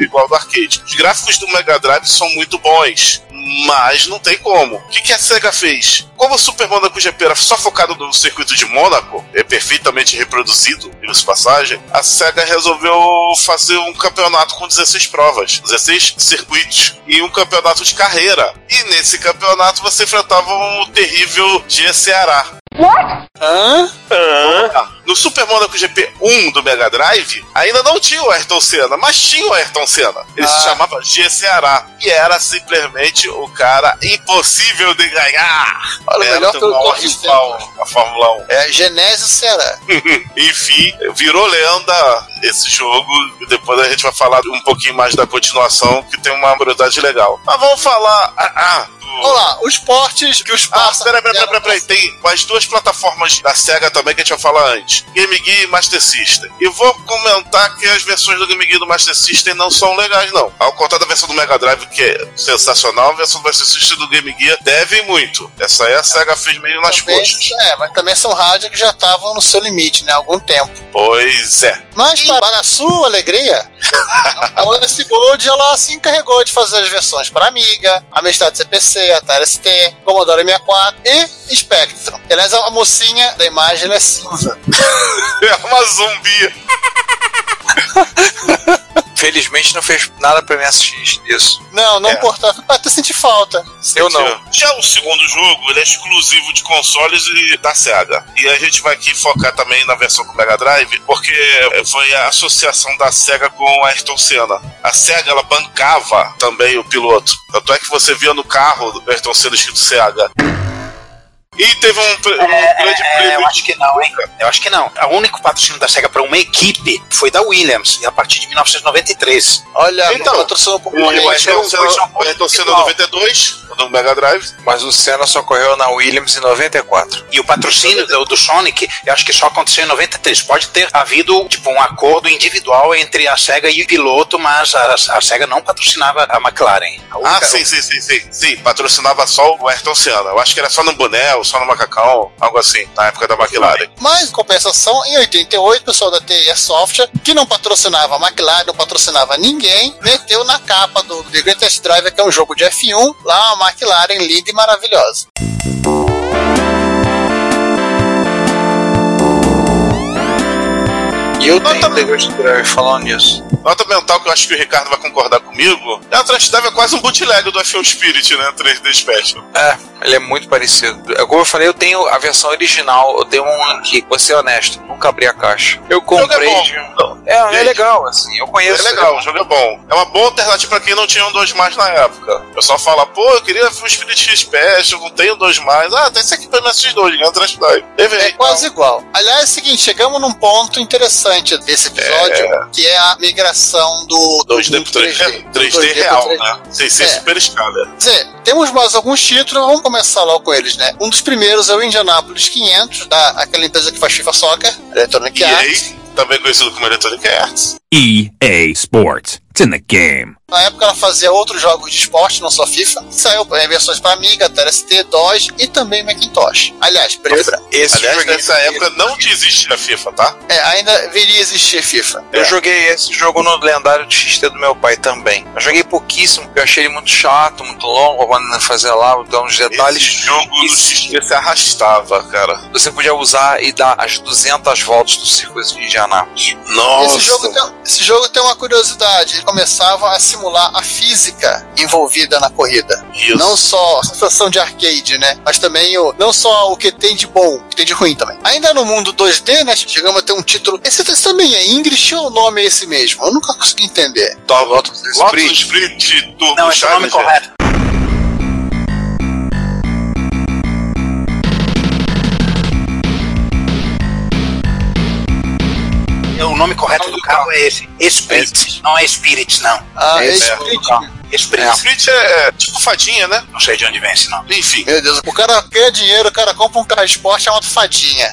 igual do arcade. Os gráficos do Mega Drive são muito bons, mas não tem como. O que, que a SEGA fez? Como o Super Monaco GP era só focado no circuito de Mônaco, é perfeitamente reproduzido, diga-se de passagem, a SEGA resolveu fazer um campeonato com 16 provas, 16 circuitos e um campeonato de carreira. E nesse campeonato você enfrentava um terrível GCará. Hã? Ah, No Super Monaco GP 1 do Mega Drive, ainda não tinha o Ayrton Senna, mas tinha o Ayrton Senna. Ele Ah. se chamava G Ceará. E era simplesmente o cara impossível de ganhar. Olha, era melhor que o maior Corre rival da Fórmula 1. É Genésio Ceará. Enfim, virou lenda esse jogo. E depois a gente vai falar um pouquinho mais da continuação, que tem uma curiosidade legal. Mas vamos falar. Ah, ah, do- Vamos lá, os portes que os ah, passa- peraí, peraí, peraí, peraí. Tem as duas plataformas da SEGA também que a gente vai falar antes: Game Gear e Master System. E vou comentar que as versões do Game Gear e do Master System não são legais, não. Ao contrário da versão do Mega Drive, que é sensacional, a versão do Master System do Game Gear devem muito. Essa aí a SEGA fez meio nas também, coxas. é, mas também são rádios que já estavam no seu limite, né? Há algum tempo. Pois é. Mas para a sua alegria, a OS Gold ela se encarregou de fazer as versões para Amiga, Amstrad CPC, Atari ST, Commodore 64 e Spectrum. Aliás, a mocinha da imagem é cinza. É uma zumbi. Felizmente não fez nada pra MSX disso. Não, não É. importa. Até senti falta. Eu não. Já o segundo jogo, ele é exclusivo de consoles e da SEGA. E a gente vai aqui focar também na versão do Mega Drive, porque foi a associação da SEGA com a Ayrton Senna. A SEGA, ela bancava também o piloto. Tanto é que você via no carro do Ayrton Senna escrito SEGA. E teve um, um É, grande é, prêmio. eu acho que não, hein? Eu acho que não. O único patrocínio da SEGA para uma equipe foi da Williams, a partir de 1993. Olha, Então, patrocinou um pouco O mais. Williams Ayrton foi Senna- só um o Senna igual. 92, do Mega Drive. Mas o Senna só correu na Williams em 94. E o patrocínio do, do Sonic, eu acho que só aconteceu em 93. Pode ter havido tipo um acordo individual entre a SEGA e o piloto, mas a, a SEGA não patrocinava a McLaren. A Ah, sim, sim, sim, sim. Sim, patrocinava só o Ayrton Senna. Eu acho que era só no boné, ou só no macacão, algo assim, na época da McLaren. Mas, em compensação, em 88, o pessoal da TIA Software, que não patrocinava a McLaren, não patrocinava ninguém, meteu na capa do The Greatest Driver, que é um jogo de F1, lá uma McLaren linda e maravilhosa. E eu Nota tenho The Drive falando nisso. Nota mental que eu acho que o Ricardo vai concordar comigo. É, o Trash Dive é quase um bootleg do F1 Spirit, né? 3D Special. É, ele é muito parecido. É Como eu falei, eu tenho a versão original, eu tenho um aqui, vou ser honesto, nunca abri a caixa. Eu comprei. bom. de- É, é Gente, legal, assim, eu conheço. É legal, o jogo é bom. É uma boa alternativa pra quem não tinha um 2 mais na época. O pessoal fala, pô, eu queria um Spirit Special, não tenho 2 mais. Ah, tem esse aqui pra MSX2, ganha o Trash Dive. Teve É quase igual. Aliás, é o seguinte, chegamos num ponto interessante desse episódio, que é a migração do, do 2D pro 3D, 3D, 2D pro real, 3D. né? Sem ser É. super escala. Quer dizer, temos mais alguns títulos, vamos começar logo com eles, né? Um dos primeiros é o Indianapolis 500, da aquela empresa que faz FIFA Soccer, Electronic Arts. EA, também conhecido como Electronic Arts. EA Sports. It's in the game. Na época ela fazia outros jogos de esporte, não só FIFA. Saiu em versões para Amiga, TST, DOS e também Macintosh. Aliás, e branco. Esse Aliás, nessa época não existia FIFA, tá? É, ainda viria a existir FIFA. Eu joguei esse jogo no lendário de XT do meu pai também. Eu joguei pouquíssimo, porque eu achei ele muito chato, muito longo, quando fazer lá, dar uns detalhes. Esse jogo no XP se arrastava, cara. Você podia usar e dar as 200 voltas do circuito de Indianápolis. Nossa. Esse jogo, tem, esse jogo tem uma curiosidade. Ele começava a simular a física envolvida na corrida. Isso. Não só a sensação de arcade, né? Mas também o, não só o que tem de bom, o que tem de ruim também. Ainda no mundo 2D, né? Chegamos a ter um título. Esse, esse também é English ou o nome é esse mesmo? Eu nunca consegui entender. Lotus Lotus Sprint. Sprint Turbo Não, esse é o nome correto. Nome correto do carro é esse. Spirit. Não é Spirit, não. Ah, esse é Spirit. Spirit. Sprint é tipo fadinha, né? Não sei de onde vem esse nome. Enfim. Meu Deus, o cara ganha dinheiro, o cara compra um carro de esporte chamado Fadinha.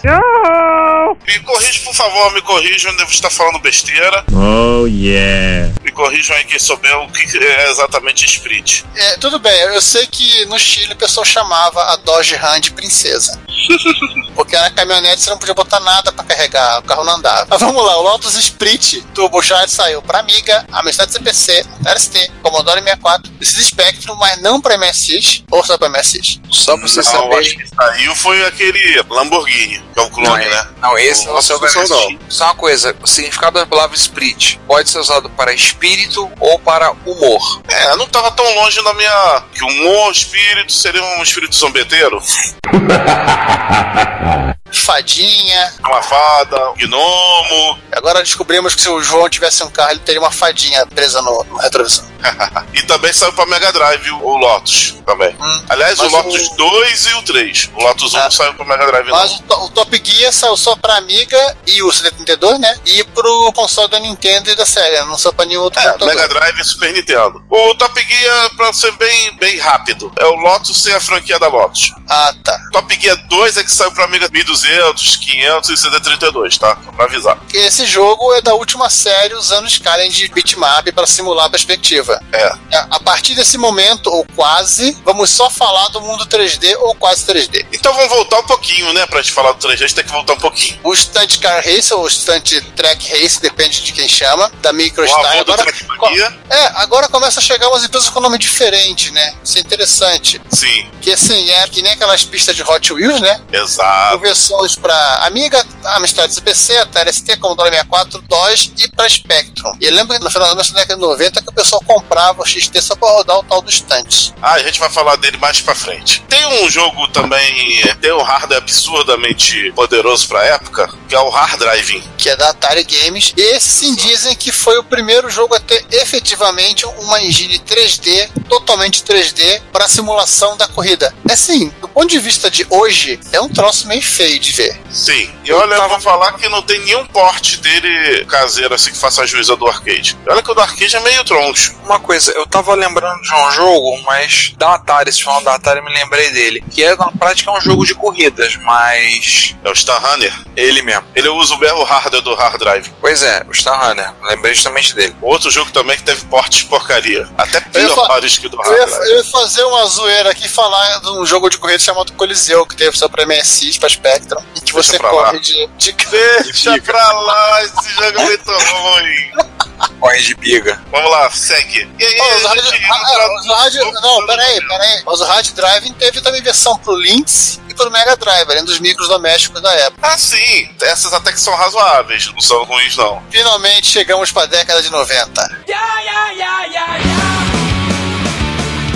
Me corrija, por favor, me corrijam, eu devo estar falando besteira. Oh, yeah. Me corrijam aí quem souber o que é exatamente Sprint. É, tudo bem, eu sei que no Chile o pessoal chamava a Dodge Ram de princesa. Porque na caminhonete você não podia botar nada pra carregar, o carro não andava. Mas vamos lá, o Lotus Sprint Turbo Charge saiu pra Amiga, Amstrad CPC, TST, Commodore 64, esses Spectrum, mas não pra MSX, ou só pra MSX. Só pra você Não, saber. acho que saiu foi aquele Lamborghini, que é o clone, Não, né? Não, esse O não é o Lotus não. MSX. Só uma coisa, o significado da palavra espírito pode ser usado para espírito ou para humor. É, não tava tão longe na minha. Que humor, espírito, seria um espírito zombeteiro. Fadinha. Uma fada, um gnomo. Agora descobrimos que se o João tivesse um carro, ele teria uma fadinha presa no, no retrovisor. e também saiu pra Mega Drive o o Lotus também. Hum. Aliás, o Mas Lotus o- 2 e o 3. O Lotus 1 Ah. não saiu pra Mega Drive, Mas não. o, to- o Top Gear saiu só pra Amiga e o CD32, né? E pro console da Nintendo e da Sega, não saiu pra nenhum outro É, computador. Mega Drive e Super Nintendo. O Top Gear, pra ser bem, bem rápido, é o Lotus sem a franquia da Lotus. Ah, tá. Top Gear 2 é que saiu pra Amiga 1200, 500 e CD32, tá? Só pra avisar. Esse jogo é da última série usando Skyrim de bitmap para simular a perspectiva. É. A a partir desse momento, ou quase, vamos só falar do mundo 3D ou quase 3D. Então vamos voltar um pouquinho, né? Pra gente falar do 3D, a gente tem que voltar um pouquinho. O Stunt Car Race ou Stunt Track Race, depende de quem chama, da do Agora, é, agora começa a chegar umas empresas com nome diferente, né? Isso é interessante. sim, Que assim, é que nem aquelas pistas de Hot Wheels, né? Exato. Versões para Amiga, Amstrad CPC, Atari ST, Commodore 64, DOS e para Spectrum. E lembra que no final da década de 90 que o pessoal comprava o XT só para rodar o tal do Stunts. Ah, a gente vai falar dele mais pra frente. Tem um jogo também, tem um hardware absurdamente poderoso pra época, que é o Hard Driving, que é da Atari Games. E esse sim dizem que foi o primeiro jogo a ter efetivamente uma engine 3D, totalmente 3D, para simulação da corrida. É assim, do ponto de vista de hoje, é um troço meio feio de ver. Sim, e olha, eu vou falar que não tem nenhum porte dele caseiro assim que faça a juíza do arcade. Olha que o do arcade é meio troncho. Uma coisa, eu tava lembrando de um jogo, mas da Atari, se falando da Atari, me lembrei dele. Que é, na prática, um jogo de corridas, mas. É o Star Runner? Ele mesmo. Ele usa o mesmo hardware do Hard Drive. Pois é, o Star Runner. Lembrei justamente dele. Outro jogo também que teve portes de porcaria. Até Eu piores que o do Eu Hard Drive. eu ia fazer uma zoeira aqui e falar de um jogo de corrida chamado Coliseu, que teve só pra MSX, pra Spectrum, em que você corre de, de Deixa pra lá, esse jogo é muito ruim. Corre de biga. Vamos lá, segue. E aí, a os rádio, gente ah, rádio- não, peraí, peraí. Mas o Hard Driving teve também versão pro Lynx e pro Mega Drive, além dos micros domésticos da época. Ah, sim. Essas até que são razoáveis. Não são ruins, não. Finalmente chegamos pra década de 90.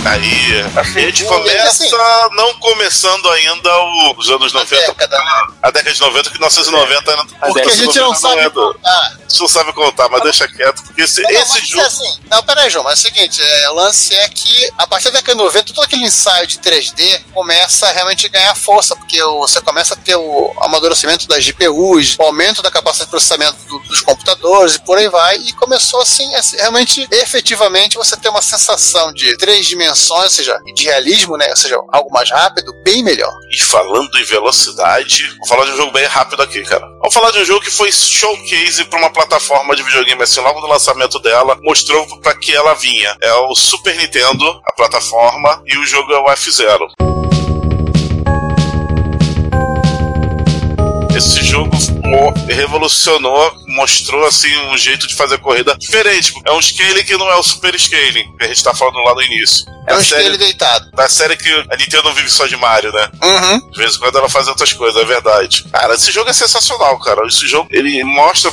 Aí, a gente começa assim- não começando ainda o- os anos 90. década, né? A década de 90, que 1990 ainda. Porque a gente não sabe é do- contar. A gente não sabe contar, mas deixa quieto, porque esse, Não, não, esse jogo. é assim, não, peraí, João, mas é o seguinte, é, o lance é que a partir da década de 90, todo aquele ensaio de 3D começa a realmente ganhar força, porque você começa a ter o amadurecimento das GPUs, o aumento da capacidade de processamento do- dos computadores e por aí vai, e começou assim, a realmente, efetivamente, você ter uma sensação de três dimensões, ou seja, de realismo, né, ou seja, algo mais rápido, bem melhor. E falando em velocidade, vou falar de um jogo bem rápido aqui, cara. Vamos falar de um jogo que foi showcase pra uma plataforma de videogame assim, logo no lançamento dela, mostrou pra que ela vinha. É o Super Nintendo, a plataforma, e o jogo é o F-Zero. Esse jogo revolucionou, mostrou assim um jeito de fazer corrida diferente. É um scaling que não é o super scaling que a gente tá falando lá no início. É um série- deitado. Da série que a Nintendo não vive só de Mario, né? Uhum. De vez em quando ela faz outras coisas, é verdade. Cara, esse jogo é sensacional, cara. Esse jogo, ele mostra,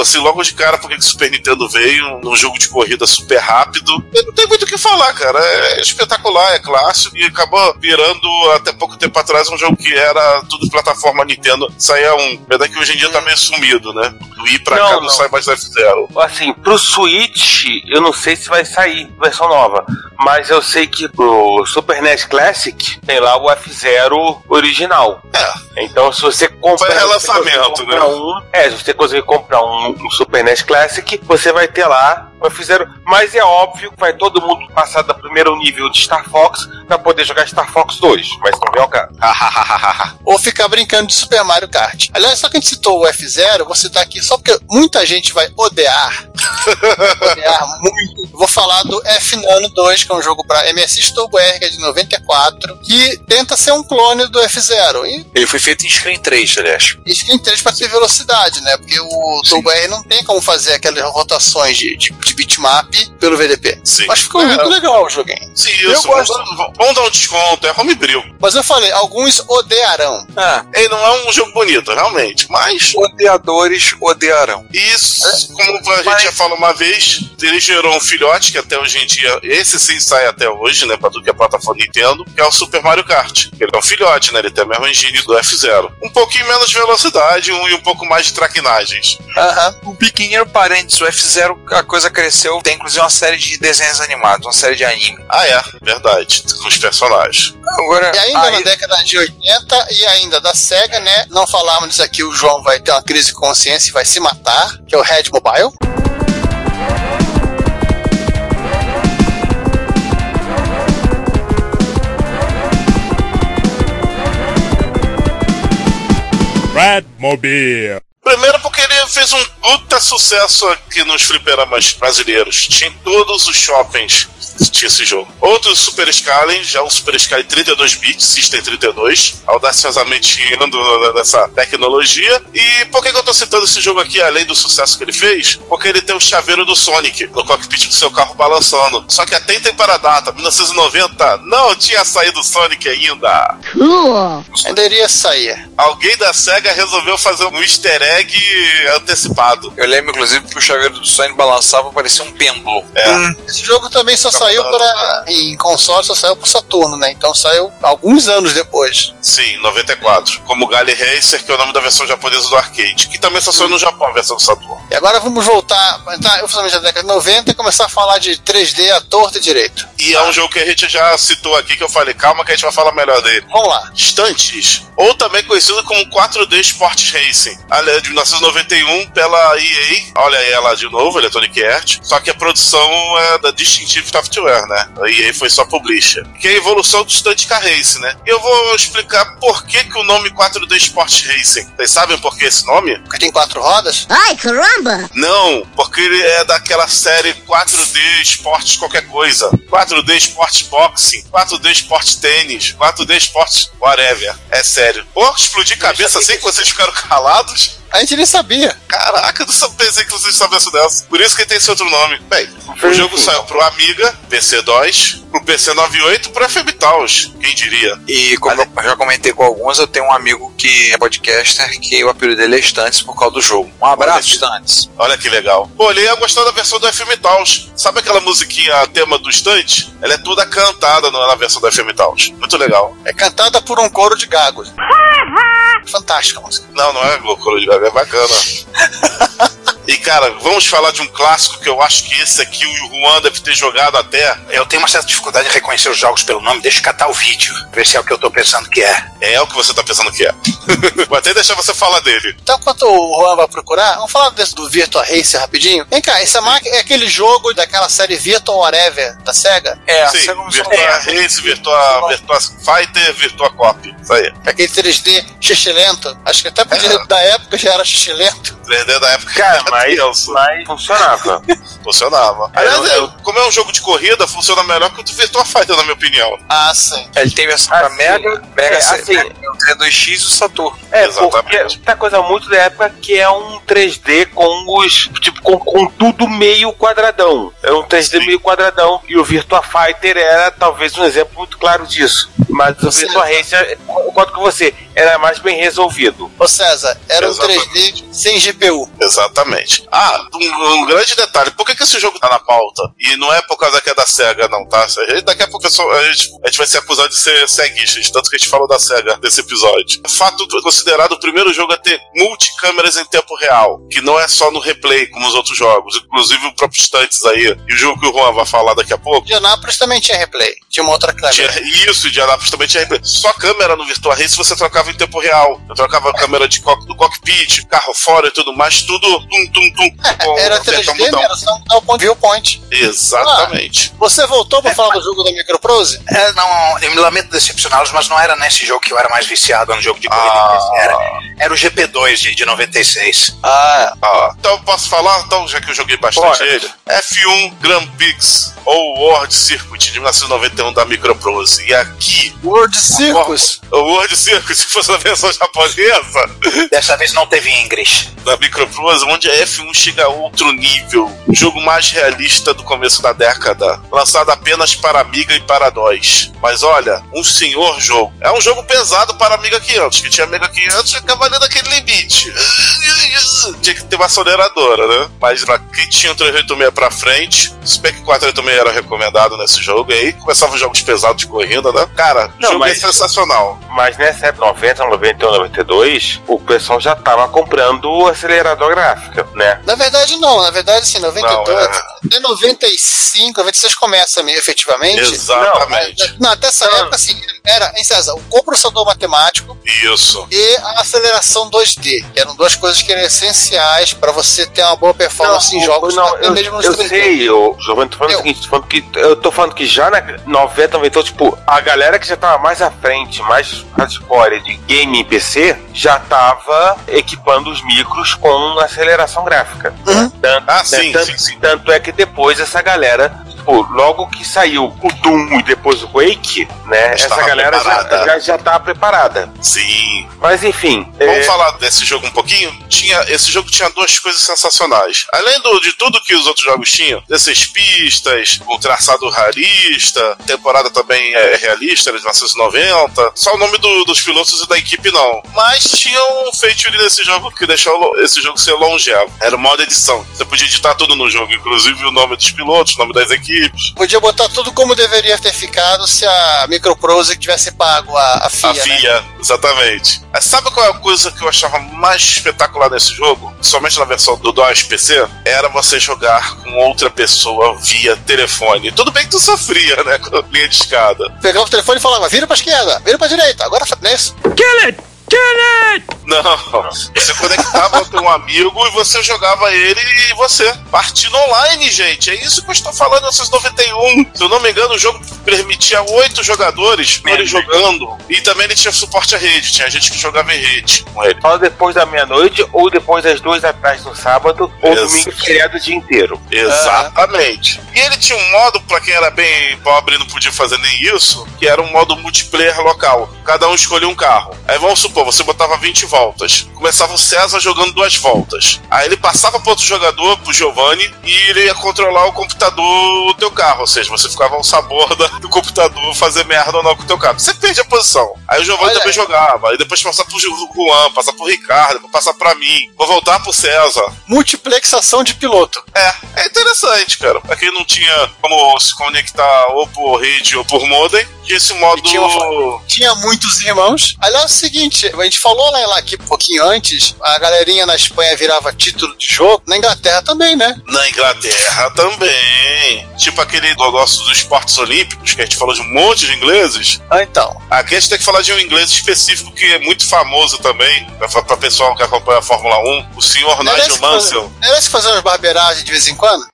assim, logo de cara porque que o Super Nintendo veio, num jogo de corrida super rápido. E não tem muito o que falar, cara. É espetacular, é clássico e acabou virando, até pouco tempo atrás, um jogo que era tudo plataforma Nintendo. Saía um. Pena que hoje em dia tá meio sumido, né? Do ir pra Não, cá não, não. sai mais F-Zero. Assim, pro Switch, eu não sei se vai sair versão nova. Mas eu sei que pro Super NES Classic tem lá o F0 original. É. Então, se você compra. Foi relançamento, né? Um, é, se você conseguir comprar um, um Super NES Classic, você vai ter lá o F0. Mas é óbvio que vai todo mundo passar do primeiro nível de Star Fox pra poder jogar Star Fox 2. Mas não vem ao caso. ou ficar brincando de Super Mario Kart. Aliás, só que a gente citou o F0, vou citar aqui só porque muita gente vai odiar. odiar muito. Eu Vou falar do F Nano 2, que é um jogo para MSX Turbo R, que é de 94, que tenta ser um clone do F0. E Ele foi feito em Screen 3, aliás. Screen 3 para ter velocidade, né? Porque o Turbo R não tem como fazer aquelas rotações de, de, de bitmap pelo VDP. Sim. Mas ficou É. muito legal o joguinho. Sim, Eu isso. gosto. Vamos, vamos dar um desconto, é homebrew. Mas eu falei, alguns odiarão. Ah, Ele não é um jogo bonito, realmente, mas odiadores odiarão. Isso, como a gente Mas- já falou uma vez, ele gerou um filhote que até hoje em dia, esse sim sai até hoje, né, pra tudo que é plataforma Nintendo, que é o Super Mario Kart. Ele é um filhote, né, ele tem a mesma engine do F-Zero. Um pouquinho menos de velocidade um, e um pouco mais de traquinagens. Aham. Um pequenino parênteses, o F0, a coisa cresceu. Tem inclusive uma série de desenhos animados, uma série de anime. Ah, é, verdade, com os personagens. Agora, E ainda aí- na década de 80 e ainda da SEGA, né? Não falamos disso aqui, o João vai ter uma crise de consciência e vai se matar, que é o Red Mobile. Radmobile. Primeiro porque ele fez um puta sucesso aqui nos fliperamas brasileiros. Tinha em todos os shoppings tinha esse jogo. Outro Super Scaling, já o Super Scaling 32 bits, System 32, audaciosamente indo nessa tecnologia. E por que, que eu tô citando esse jogo aqui, além do sucesso que ele fez? Porque ele tem o chaveiro do Sonic no cockpit do seu carro balançando. Só que atentem para a data, 1990, não tinha saído o Sonic ainda. Ainda iria sair. Alguém da SEGA resolveu fazer um easter lag antecipado. Eu lembro, inclusive, que o chaveiro do Sonic balançava parecia um pêndulo. É. Esse jogo também só saiu para em console, só saiu pro Saturno, né? Então saiu alguns anos depois. Sim, 94. Como Gally Racer, que é o nome da versão japonesa do arcade. Que também só saiu no Japão, a versão do Saturno. E agora vamos voltar, entrar oficialmente na década de 90 e começar a falar de 3D à torta e direito. E é um jogo que a gente já citou aqui, que eu falei, calma que a gente vai falar melhor dele. Vamos lá. Stunts, ou também conhecido como 4D Sports Racing. Aliás, de 1991 pela EA. Olha aí ela de novo, Electronic Arts. Só que a produção é da Distinctive Software, né? A EA foi só publisher. Que é a evolução do Stunt Car Racing, né? Eu vou explicar por que, que o nome 4D Sports Racing. Vocês sabem por que esse nome? Porque tem quatro rodas? Ai, caramba! Não, porque ele é daquela série 4D Esportes qualquer coisa. 4D Esportes Boxing, 4D Esportes Tênis, 4D Esportes whatever. É sério. Pô, explodir cabeça assim que vocês ficaram calados? A gente nem sabia. Caraca, eu não pensei que vocês soubessem dessa. Por isso que tem esse outro nome. Bem, o jogo saiu pro Amiga, PC2, pro PC98 pro FMTaus, quem diria. E como eu já comentei com alguns, eu tenho um amigo que é podcaster que o apelido dele é Stunts por causa do jogo. Um abraço, Stunts. Olha que legal. Pô, ele ia gostar da versão do FMTaus. Sabe aquela musiquinha, tema do Stunt? Ela é toda cantada na versão do FMTaus. Muito legal. É cantada por um coro de gagos. Fantástica a música. Não, não é gago, é bacana. E cara, vamos falar de um clássico que eu acho que esse aqui o Juan deve ter jogado até. Eu tenho uma certa dificuldade de reconhecer os jogos pelo nome, deixa eu catar o vídeo, ver se é o que eu tô pensando que é. É o que você tá pensando que é. Vou até deixar você falar dele. Então, enquanto o Juan vai procurar, vamos falar desse do Virtua Racer rapidinho. Vem cá, essa máquina é aquele jogo daquela série Virtua Whatever da SEGA? É, Sim, Virtua Race, Virtua, Virtua Fighter, Virtua Cop. Isso aí. Aquele 3D xixilento. Acho que até podia, É. da época já era xixilento. 3D da época. Cara, era mas, tenso. mas funcionava. Funcionava. Aliás, eu- é, eu- como é um jogo de corrida, funciona melhor que o do Virtua Fighter, na minha opinião. Ah, sim. Ele tem versão pra Assim, Mega, Mega é, assim- Mega C2X e o Saturno. É, Exatamente. porque tá coisa muito da época que é um 3D com os. Tipo, com, com tudo meio quadradão. É um 3D Sim. meio quadradão. E o Virtua Fighter era talvez um exemplo muito claro disso. Mas o. Virtua Racer, concordo com você, era mais bem resolvido. Ô César, era um Exatamente. 3D sem GPU. Exatamente. Ah, um, um grande detalhe. Por que, que esse jogo tá na pauta? E não é por causa que é da SEGA, não, tá? Gente- Daqui a pouco a, gente, a gente vai ser acusado de ser ceguista, de tanto que a gente falou da SEGA nesse episódio. Fato considerado o primeiro jogo a ter multicâmeras em tempo real, que não é só no replay, como os outros jogos. Inclusive o próprio Stunts aí, e o jogo que o Juan vai falar daqui a pouco. De Anápolis também tinha replay. Tinha uma outra câmera. Tinha isso, de Anápolis também tinha replay. Só câmera no Virtua Race você trocava em tempo real. Eu trocava a câmera de co- do cockpit, carro fora e tudo mais, tudo tum tum tum. com- Era apertar um 3D, botão. era só mudar o ponto viewpoint. Exatamente. Você voltou pra falar do jogo da Microprose? É, não, eu me lamento decepcioná-los, mas não era nesse jogo que eu era mais viciado no jogo de corrida. Ah. Era, era o GP2 de, de 96. Ah, Ah, então eu posso falar, então, já que eu joguei bastante Pode. ele. F1 Grand Prix ou World Circuit de 1991 da Microprose. E aqui, World Circus. o World Circuit, se fosse a versão japonesa Dessa vez não teve Inglês. da Microprose, onde a F1 chega a outro nível. O jogo mais realista do começo da década. Lançado apenas para Amiga e para DOS. Mas olha, um senhor jogo. É um jogo pesado para Amiga 500, que tinha Amiga 500 e cavaleiro daquele limite. Tinha que ter uma aceleradora, né? Mas pra quem tinha o 386 pra frente, o Spec 486 era recomendado nesse jogo. E aí começavam os jogos pesados de corrida, né? Cara, o jogo mas- é sensacional. Mas nessa época, 90, 91, 92, o pessoal já tava comprando o acelerador gráfico, né? Na verdade, não. Na verdade, sim, 92. Não, é. Até 95, 96 começa meio efetivamente. Exatamente. Não, até essa época, assim, era, em César, o coprocessador matemático Isso. e a aceleração 2D, que eram duas coisas que eram essenciais pra você ter uma boa performance em jogos, não, eu, mesmo nos eu 30. sei, eu, Giovanni, tô falando Eu. o seguinte, tô falando que, eu tô falando que já na 90, 91, tipo, a galera que já tava mais à frente, mais hardcore de game em PC, já tava equipando os micros com aceleração gráfica. Uhum. Tanto, Ah, né, sim, tanto, sim, sim. tanto é que depois essa galera, tipo, logo que saiu o Doom e depois o Quake, né, Estava essa galera já, preparada. já, já tava preparada. Sim. Mas enfim, Vamos é, falar desse jogo um pouquinho? tinha esse jogo tinha duas coisas sensacionais. Além do, de tudo que os outros jogos tinham, 16 pistas, um traçado rarista, temporada também é realista, de 1990. Só o nome do- dos pilotos e da equipe não. Mas tinha um feature nesse jogo que deixou esse jogo ser longevo. Era o modo edição. Você podia editar tudo no jogo, inclusive o nome dos pilotos, o nome das equipes. Podia botar tudo como deveria ter ficado se a Microprose tivesse pago a, a FIA, A né? FIA, exatamente. Mas sabe qual é a coisa que eu achava mais espetacular nesse jogo? Somente na versão do DOS PC? Era você jogar com outra pessoa via telefone. Tudo bem que tu sofria, né? Com linha de escada. Pegava o telefone e falava, vira pra esquerda, vira pra direita, agora não é isso? Kill it! It! Não, você conectava com um amigo e você jogava ele e você. Partindo online, gente. É isso que eu estou falando em 1991. Se eu não me engano, o jogo permitia oito jogadores ele jogando. E também ele tinha suporte à rede. Tinha gente que jogava em rede com ele. Só depois da meia-noite ou depois das duas da tarde no sábado ou domingo feriado o dia inteiro. Exatamente. E ele tinha um modo, pra quem era bem pobre e não podia fazer nem isso, que era um modo multiplayer local. Cada um escolhia um carro. Aí vamos supor, você botava 20 voltas. Começava o César jogando duas voltas. Aí ele passava pro outro jogador, pro Giovanni, e ele ia controlar o computador do teu carro. Ou seja, você ficava ao sabor da- do computador fazer merda ou não com o teu carro. Você perde a posição. Aí o Giovanni Olha também aí. jogava. Aí depois passar pro Juan, passar pro Ricardo, passar pra mim. Vou voltar pro César. Multiplexação de piloto. É, é interessante, cara. Pra quem não tinha como se conectar ou por rede ou por modem, tinha esse modo. E tinha uma- Tinha muitos irmãos. Aliás, é o seguinte, a gente falou lá, lá aqui um pouquinho antes, a galerinha na Espanha virava título de jogo, na Inglaterra também, né? Na Inglaterra também. Tipo aquele negócio dos esportes olímpicos, que a gente falou de um monte de ingleses. Ah, então. Aqui a gente tem que falar de um inglês específico que é muito famoso também, pra, pra pessoal que acompanha a Fórmula 1, o senhor Nigel Mansell. merece fazer umas barbeiragens de vez em quando?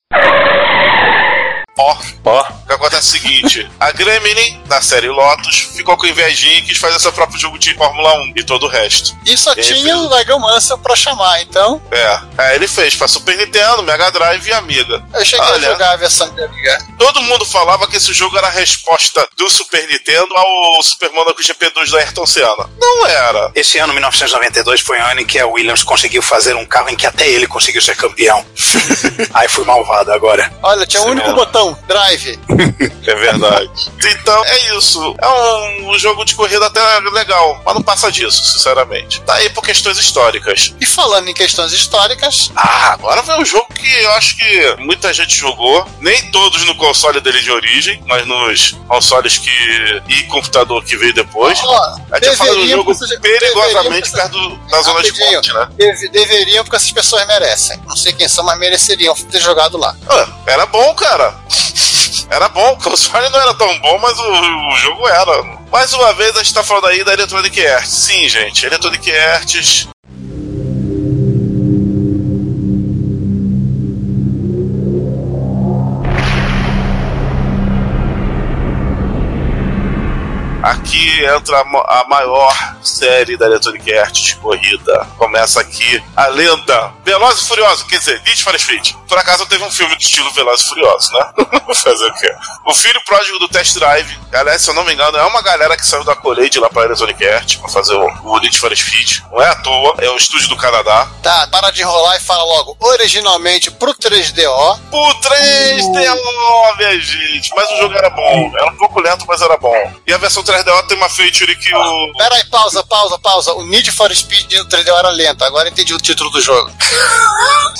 Ó, ó. O que acontece é o seguinte: a Gremlin, da série Lotus, ficou com invejinha e quis fazer seu próprio jogo de Fórmula 1 e todo o resto. E só Ele tinha o Nigel Mansell pra chamar, então É, aí ele fez pra Super Nintendo, Mega Drive e Amiga. eu cheguei Olha. a jogar a versão de Amiga. Todo mundo falava que esse jogo era a resposta do Super Nintendo ao Super Monaco GP2 da Ayrton Senna. Não era. Esse ano, 1992, foi um ano em que a Williams conseguiu fazer um carro em que até ele conseguiu ser campeão. Aí fui malvado agora. Olha, tinha um Isso único mesmo. botão, Drive. É verdade. então é isso. É um, um jogo de corrida até legal, mas não passa disso, sinceramente. Tá aí por questões históricas. E falando em questões históricas, Ah, agora vem um jogo que eu acho que muita gente jogou. Nem todos no console dele de origem, mas nos consoles que. e computador que veio depois. ó, A gente fala do jogo perigosamente perto do- da zona de morte, né? deve- deveriam, porque essas pessoas merecem. Não sei quem são, mas mereceriam ter jogado lá. Ah, era bom, cara. Era bom, o console não era tão bom, mas o, o jogo era. Mais uma vez a gente tá falando aí da Electronic Arts. Sim, gente, Electronic Arts. Aqui entra a ma- a maior série da Electronic Arts de corrida. Começa aqui a lenda Veloz e Furioso, quer dizer, Need for Speed. Por acaso teve um filme do estilo Veloz e Furioso, né? Fazer o quê? O filho pródigo do Test Drive. Aliás, se eu não me engano, é uma galera que saiu da Colade lá pra Electronic Arts pra fazer o, o Need for Speed. Não é à toa, é o estúdio do Canadá. Tá, para de enrolar e fala logo. Originalmente pro 3DO. O 3DO, minha gente. Mas o jogo era bom. Era um pouco lento, mas era bom. E a versão 3DO tem uma feature que o. Pera aí, pausa, pausa, pausa. O Need for Speed no 3DO era lento. Agora entendi o título do jogo.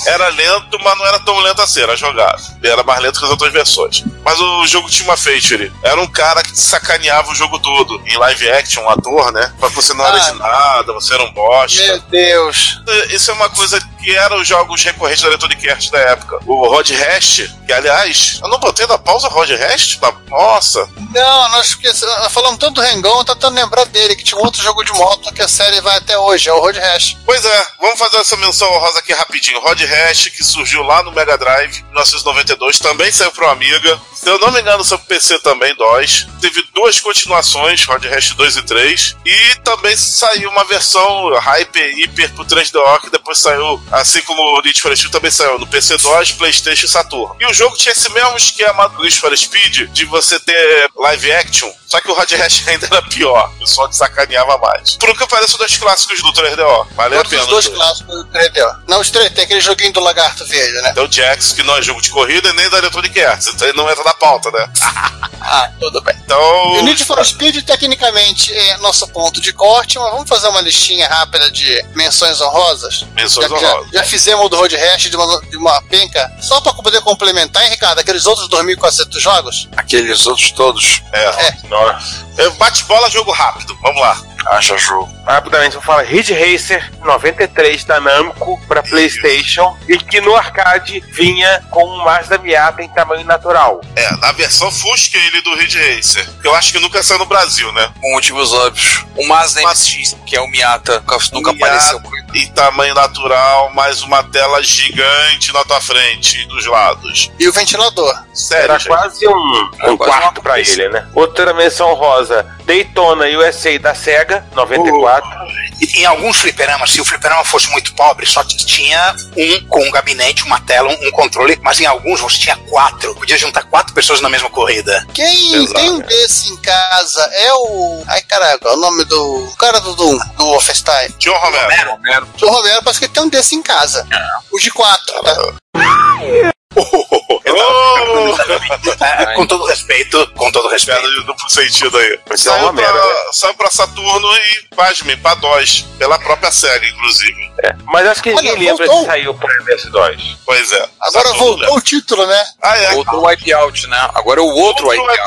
Era lento, mas não era tão lento assim, era jogável. Ele era mais lento que as outras versões. Mas o jogo tinha uma feature. Era um cara que sacaneava o jogo todo. Em live action, um ator, né? Pra você não era Ah. de nada, você era um bosta. Meu Deus. Isso é uma coisa que eram os jogos recorrentes da Electronic Arts da época. O Rod Hash, que aliás, eu não botei na pausa Rod Hash? Nossa, Não, nós esquecemos. Falamos tanto do Rengão, tá tentando lembrar dele, que tinha um outro jogo de moto que a série vai até hoje, é o Road Rash. Pois é, vamos fazer essa menção honrosa aqui rapidinho. Rod Hash, que surgiu lá no Mega Drive em 1992, também saiu pro Amiga. Se eu não me engano, sobre PC também, DOS. Teve duas continuações, Rod Rash 2 e 3. E também saiu uma versão Hyper Hyper pro 3DO, que depois saiu, assim como o Need for Speed também saiu no PC DOS, Playstation e Saturn. E o jogo tinha esse mesmo esquema do Need for Speed, de você ter live action, só que o Rod Rash ainda era pior. O pessoal te sacaneava mais. Por que parece dois clássicos do 3DO. Valeu a pena. os dois jogo. clássicos do 3DO. Não, os três, tem aquele joguinho do lagarto verde, né? Tem o Jax, que não é jogo de corrida e nem da Electronic Arts. Então ele não entra na pauta, né? Ah, tudo bem. Então. E o Need for Speed, tecnicamente, é nosso ponto de corte, mas vamos fazer uma listinha rápida de menções honrosas? Menções já, que já- honrosas. Já, fizemos o do Road Rash de uma, de uma penca, só pra poder complementar, hein, Ricardo? Aqueles outros 2.400 jogos? Aqueles outros todos. É. Nossa. É, Bate-bola, jogo rápido. Vamos lá. Acha jogo. Rapidamente, vou falar Ridge Racer 93 da Namco para PlayStation e que no arcade vinha com um Mazda Miata em tamanho natural. É, na versão Fusca ele do Ridge Racer. Que eu acho que nunca saiu no Brasil, né? Com motivos óbvios. O Mazda MX, que é o Miata, nunca, Miata. apareceu. Em tamanho natural, mais uma tela gigante na tua frente e dos lados. E o ventilador. Sério, Era gente. quase um, Era um quase quarto cabeça. ele, né? Outra menção rosa, Daytona USA da SEGA, 94. E em alguns fliperamas, se o fliperama fosse muito pobre, só tinha um com um gabinete, uma tela, um, um controle, mas em alguns você tinha quatro. Podia juntar quatro pessoas na mesma corrida. Quem Exato. tem um desse em casa é o. Ai, caraca, é o nome do. O cara do Doom, do Wolfenstein. John Romero. Romero. O Romero parece que ele tem um desse em casa. O de quatro, tá? Oh! É, com todo respeito, com todo respeito. Piada de duplo sentido aí. É Saiu uma pra, merda, né? saiu pra Saturno e, pasmem, pra DOS. Pela própria SEGA, inclusive. É. Mas acho que ninguém Olha, lembra voltou. que saiu pra MS2. Pois é. Agora Saturno voltou lembra. o título, né? Ah, é. Outro Wipeout, né? Agora é o outro, Outro Wipeout.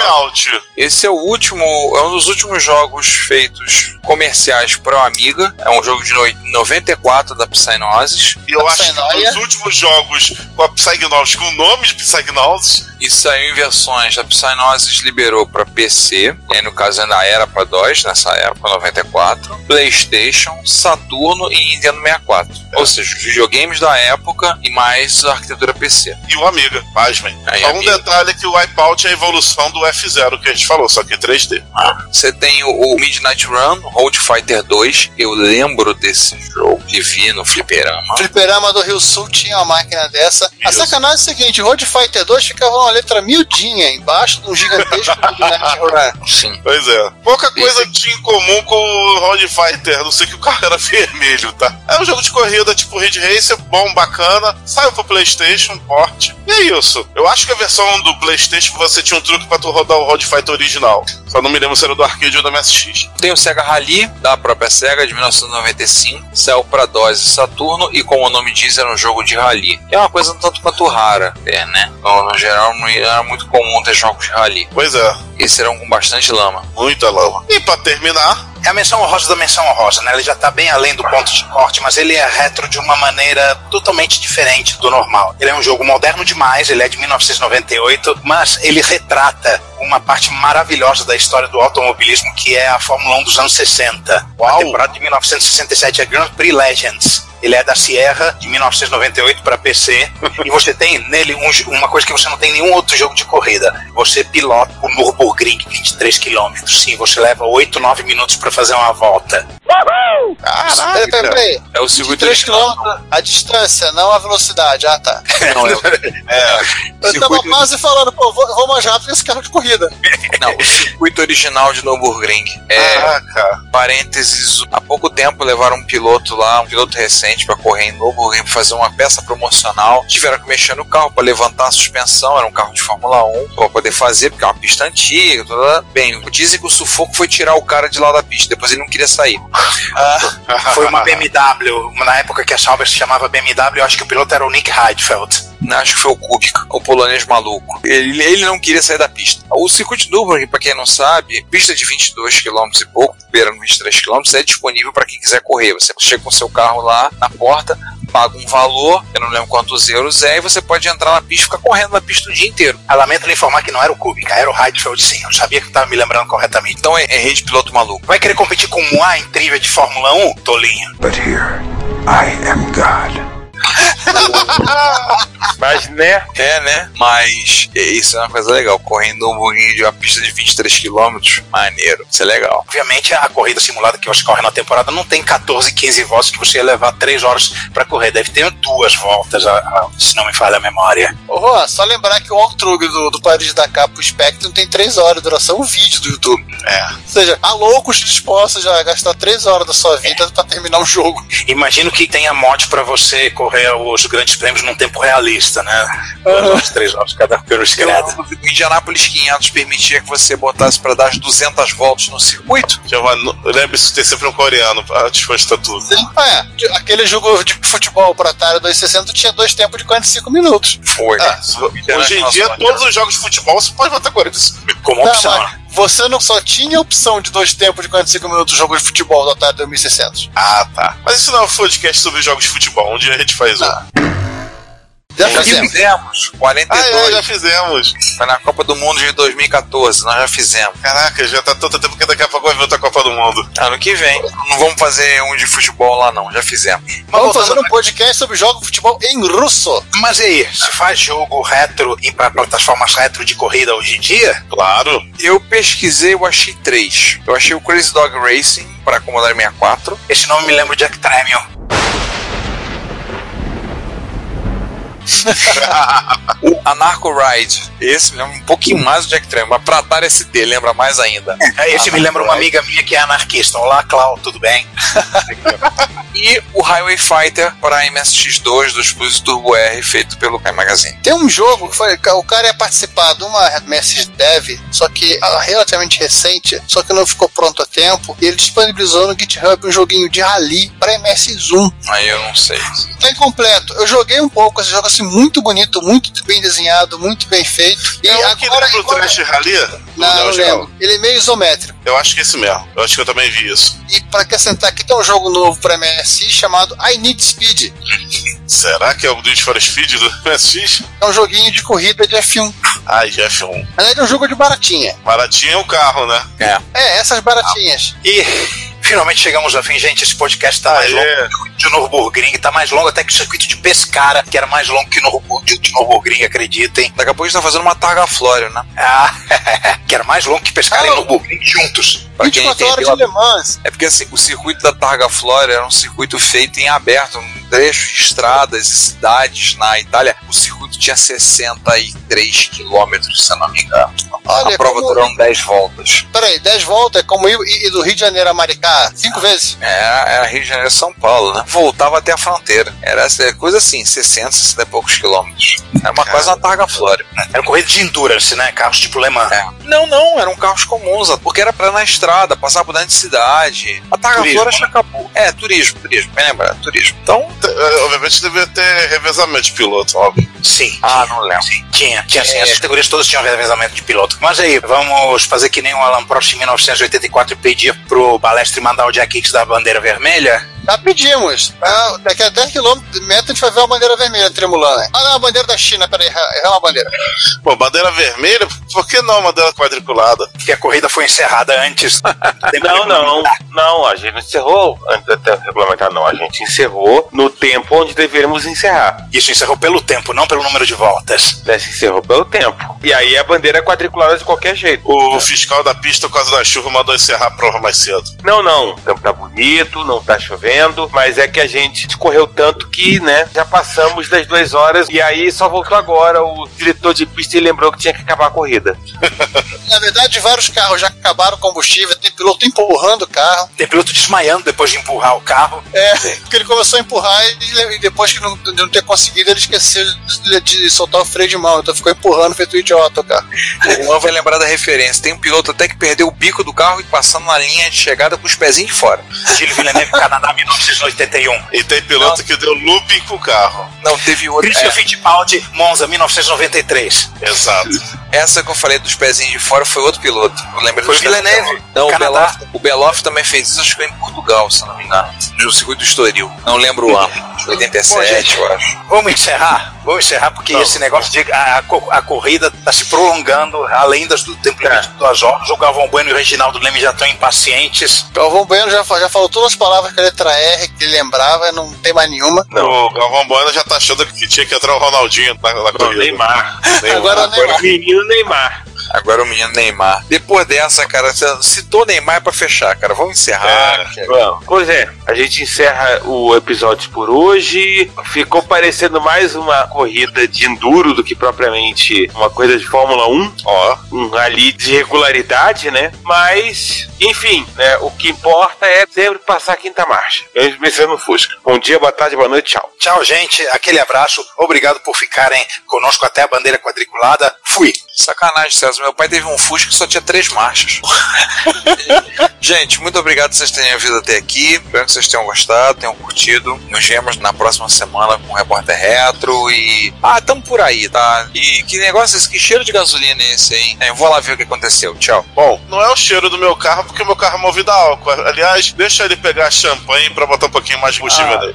Wipeout. Esse é o último, é um dos últimos jogos feitos comerciais para o Amiga. É um jogo de no- 94 da Psygnosis. E eu A acho que os últimos jogos com a Psygnosis, com o nome de Psygnosis, E saiu em versões. A Psygnosis liberou para PC, e aí no caso ainda era para DOS nessa época, 94, PlayStation, Saturno e Nintendo 64. Ou seja, os videogames da época e mais a arquitetura PC. e o Amiga, pasmem. Aí, Só um Amiga. detalhe que o Wipeout é a evolução do F0 que a gente falou, só que em 3D. Você tem o, o Midnight Run, Road Fighter 2. Eu lembro desse jogo que vi no Fliperama. O fliperama do Rio Sul tinha uma máquina dessa. A Isso. sacanagem é o seguinte: Road Fighter 2 uma letra miudinha embaixo de um gigantesco Midnight Run. Sim. Pois é. Pouca coisa Esse- tinha em comum com o Road Fighter, a não sei que o carro era vermelho, tá? É um jogo de corrida tipo Ridge Racer, bom, bacana. Saiu pro PlayStation, porte. E é isso. Eu acho que a versão do PlayStation você tinha um truque pra tu rodar o Road Fighter original. Só não me lembro se era do arcade ou da MSX. Tem o Sega Rally, da própria Sega, de 1995. Saiu para DOS e Saturno, e como o nome diz, era um jogo de rally. É uma coisa um tanto quanto rara, é, né? No, no geral, não era muito comum ter jogos de rally. Pois é, Esses eram com bastante lama. muita lama. E pra terminar, É a menção honrosa da menção honrosa, né? Ele já tá bem além do ponto de corte, mas ele é retro de uma maneira totalmente diferente do normal. Ele é um jogo moderno demais, ele é de 1998, mas ele retrata uma parte maravilhosa da história do automobilismo, que é a Fórmula 1 dos anos 60. A temporada de 1967 é Grand Prix Legends. Ele é da Sierra, de 1998 para PC. e você tem nele um uma coisa que você não tem em nenhum outro jogo de corrida. Você pilota o Nürburgring 23 km. Sim, você leva 8, 9 minutos para fazer uma volta. Peraí, peraí. É o circuito 3 original. km a distância, não a velocidade. Ah, tá. Não, é o, Eu tava circuito, quase falando, pô, vou, vou mais rápido que esse carro de corrida. não, o circuito original de Nürburgring. É, caraca. parênteses, há pouco tempo levaram um piloto lá, um piloto recente pra correr em Nürburgring pra fazer uma peça promocional. Tiveram que mexer no carro pra levantar a suspensão, era um carro de Fórmula 1, pra poder fazer, porque é uma pista antiga, toda... Bem, dizem que o sufoco foi tirar o cara de lá da pista, depois ele não queria sair. Foi uma BMW, na época que a Sauber se chamava BMW, eu acho que o piloto era o Nick Heidfeld. Acho que foi o Kubica, o polonês maluco. Ele, ele não queria sair da pista. O circuito de Nürburgring, pra quem não sabe, pista de 22 km e pouco, beirando 23 km, é disponível para quem quiser correr. Você chega com seu carro lá na porta, paga um valor, eu não lembro quantos euros é, e você pode entrar na pista e ficar correndo na pista o dia inteiro. Eu lamento lhe informar que não era o Kubica, era o Heidfeld sim. Eu sabia que eu tava me lembrando corretamente. Então é, é rede piloto maluco. Vai querer competir com Moá em trivia de Fórmula 1, Tolinho? But here, I am God. Mas, né? É, né? Mas é, isso é uma coisa legal. Correndo um pouquinho de uma pista de 23 km, maneiro. Isso é legal. Obviamente, a corrida simulada que você corre na temporada não tem 14, 15 voltas que você ia levar 3 horas pra correr. Deve ter duas voltas, a- a- se não me falha a memória. Ô, só lembrar que o walkthrough do, do Paris Dakar pro Spectrum tem 3 horas de duração, um vídeo do YouTube. É. Ou seja, há loucos dispostos já a gastar 3 horas da sua vida pra terminar um jogo. Imagino que tenha mod pra você correr os grandes prêmios num tempo realista, né? Duas horas, três horas cada cruz credo. O Indianapolis 500 permitia que você botasse pra dar as 200 voltas no circuito. Giovanni, lembre-se ter sempre um coreano pra dispostar tudo. Sim. Ah, é. Aquele jogo de futebol pro Atari 260 tinha dois tempos de 45 minutos. Foi. Ah, hoje em dia, todos os jogos de futebol você pode botar 45 minutos. Como Tá, opção. mas você não só tinha opção de dois tempos de 45 minutos jogo de futebol do Atari 2600. Ah, tá. Mas isso não é um podcast sobre jogos de futebol. Um dia a gente faz um. Já Já fizemos. fizemos. Ah, 42. é, já fizemos. Foi na Copa do Mundo de 2014. Nós já fizemos. Caraca, já tá tanto tempo que daqui a pouco vai vir outra Copa do Mundo. Ano que vem. Não vamos fazer um de futebol lá, não. Já fizemos. Vamos voltando- fazer um podcast sobre jogo de futebol em russo. Mas e aí, se faz jogo retro e para plataformas retro de corrida hoje em dia? Claro. Eu pesquisei, eu achei três. Eu achei o Crazy Dog Racing para Commodore 64. Esse nome me lembra o Jack Tramiel. o Anarcho Ride. Esse me lembra um pouquinho mais do Jack Tramp, mas pra Atari ST lembra mais ainda. É, Esse me lembra uma amiga minha que é anarquista. Olá, Clau, tudo bem? E o Highway Fighter para MSX2 do Explosion Turbo R, feito pelo Kai Magazine. Tem um jogo que foi, o cara ia participar de uma Message Dev, só que ah, relativamente recente, só que não ficou pronto a tempo, e ele disponibilizou no GitHub um joguinho de rally para MS1. Aí eu não sei. Tá incompleto. Eu joguei um pouco esse jogo assim, muito bonito, muito bem desenhado, muito bem feito. E É o que agora. lembra o agora- Trash Rally? Não, não lembro. Ele é meio isométrico. Eu acho que é esse mesmo. Eu acho que eu também vi isso. E para acrescentar aqui, tem um jogo novo para MSI chamado I Need Speed. Será que é o Need for Speed do MSX? É um joguinho de corrida de F1. Ai, F1. Na verdade, é um jogo de baratinha. Baratinho é o carro, né? É. É, essas baratinhas. E finalmente chegamos ao fim, gente. Esse podcast tá mais longo que o Nürburgring, tá mais longo até que o circuito de Pescara, que era mais longo que de Nürburgring, acreditem. Daqui a pouco a gente tá fazendo uma Targa Flória, né? Ah, que era mais longo que Pescara Ah, e Nürburgring juntos. Pra quem 24 horas de Le Mans. É porque assim, o circuito da Targa Flória era um circuito feito em aberto, um trecho de estradas e cidades na Itália. O circuito tinha 63 quilômetros, se eu não me engano. Olha, a prova como- durou 10 voltas. Peraí, 10 voltas é como ir, ir do Rio de Janeiro a Maricá cinco vezes. Era, era Rio de Janeiro São Paulo, né? Voltava até a fronteira. Era essa coisa assim, 60, 60 e poucos quilômetros. Era uma quase uma Targa Flória. Era corrida de endurance, né? Carros tipo Le Mans. É. Não, não, eram carros comuns, porque era pra ir na estrada, passar por dentro de cidade. A Targa Flora já né? acabou. É, turismo, turismo, bem lembrado, turismo. Então, Obviamente devia ter revezamento de piloto, óbvio. Sim. ah, não lembro. Sim, tinha, tinha sim. As categorias todas tinham revezamento de piloto. Mas aí, vamos fazer que nem o Alan Prost em 1984 pedia pro Balestre mandar o Jack Hicks da bandeira vermelha. Já pedimos. Ah, daqui a 10 km metro a gente vai ver uma bandeira vermelha tremulando. Ah, não, a bandeira da China, peraí, errou uma bandeira. Pô, bandeira vermelha? Por que não bandeira quadriculada? Porque a corrida foi encerrada antes. Não, não, não, a gente não encerrou antes até regulamentar, não. A gente encerrou no tempo onde deveríamos encerrar. Isso encerrou pelo tempo, não pelo número de voltas. Né? Se encerrou pelo tempo. E aí a bandeira é quadriculada de qualquer jeito. O fiscal da pista, por causa da chuva, mandou encerrar a prova mais cedo. Não, não, o campo tá bonito, não tá chovendo, mas é que a gente correu tanto que, né, já passamos das duas horas e aí só voltou agora. O diretor de pista e lembrou que tinha que acabar a corrida. Na verdade, vários carros já acabaram o combustível, tem piloto empurrando o carro. Tem piloto desmaiando depois de empurrar o carro. É, porque ele começou a empurrar e, e depois que não, de não ter conseguido, ele esqueceu de, de soltar o freio de mão, então ficou empurrando, feito um idiota o carro. O Juan vai lembrar da referência. Tem um piloto até que perdeu o bico do carro e passando na linha de chegada com os pezinhos de fora. Gilles Villeneuve, Canadá, 1981. E tem piloto que deu looping com o carro. Não, teve outro. Christian É, Fittipaldi, Monza, 1993. Exato. essa que eu falei dos pezinhos de fora foi outro piloto. Eu lembrei Foi Villeneuve. Não, o. Beloff, o Beloff também fez isso, acho que foi em Portugal, se não me engano. No circuito do Estoril. Não lembro o ano. 87, Bom, gente, eu acho. Vamos encerrar? Vou encerrar porque Não. esse negócio de a, a a corrida tá se prolongando além das do tempo limite de duas horas. O Galvão Bueno e o Reginaldo Leme já estão impacientes. Galvão Bueno já, já falou todas as palavras com a letra R que ele lembrava, não tem mais nenhuma. O Galvão Bueno já tá achando que tinha que entrar o Ronaldinho na, na Não, corrida. Neymar. Neymar. Agora Agora Neymar. o menino Neymar. Agora o menino Neymar. Depois dessa, cara, você citou Neymar é pra fechar, cara. Vamos encerrar. É. que- Bom, pois é, a gente encerra o episódio por hoje. Ficou parecendo mais uma corrida de enduro do que propriamente uma corrida de Fórmula 1. Ó, Um ali de regularidade, né? Mas, enfim, né? O que importa é sempre passar a quinta marcha. Mesmo pensando no Fusca. Bom dia, boa tarde, boa noite, tchau. Tchau, gente. Aquele abraço. Obrigado por ficarem conosco até a bandeira quadriculada. Fui. Sacanagem, César. Meu pai teve um Fusca que só tinha três marchas. Gente, muito obrigado por vocês terem vindo até aqui. Espero que vocês tenham gostado, tenham curtido. Nos vemos na próxima semana com o Repórter Retro e. Ah, tamo por aí, tá? E que negócio esse? Que cheiro de gasolina é esse, hein? É, Eu vou lá ver o que aconteceu. Tchau. bom, não é o cheiro do meu carro, porque o meu carro é movido a álcool. Aliás, deixa ele pegar champanhe pra botar um pouquinho mais de combustível Ah. nele.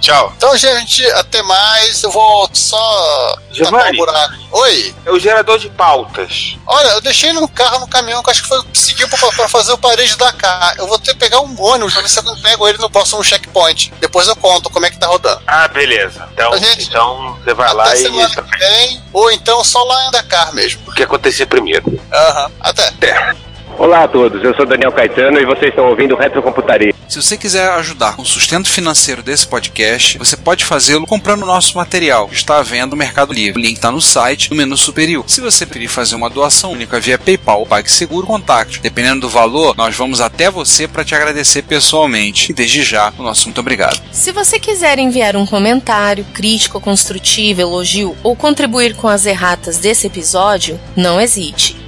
Tchau. Então, gente, até mais. Eu vou só tapar o Giovanni. buraco. Oi. É o gerador de pautas. Olha, eu deixei no carro, no caminhão, que acho que foi o que seguiu pra, pra fazer o parede da cá. Eu vou ter que pegar um ônibus pra ver se eu pego ele no próximo checkpoint. Depois eu conto como é que tá rodando. Ah, beleza. Então, A gente- então você vai lá Até e semana que vem, ou então só lá em Dakar mesmo. o que acontecer primeiro. Aham. Até. Até. Olá a todos, eu sou Daniel Caetano e vocês estão ouvindo Retrocomputaria. Se você quiser ajudar com o sustento financeiro desse podcast, você pode fazê-lo comprando o nosso material, que está à venda no Mercado Livre. O link está no site, no menu superior. Se você preferir fazer uma doação única via PayPal ou PagSeguro, contacte. Dependendo do valor, nós vamos até você para te agradecer pessoalmente. E desde já, o nosso muito obrigado. Se você quiser enviar um comentário, crítico, construtivo, elogio ou contribuir com as erratas desse episódio, não hesite.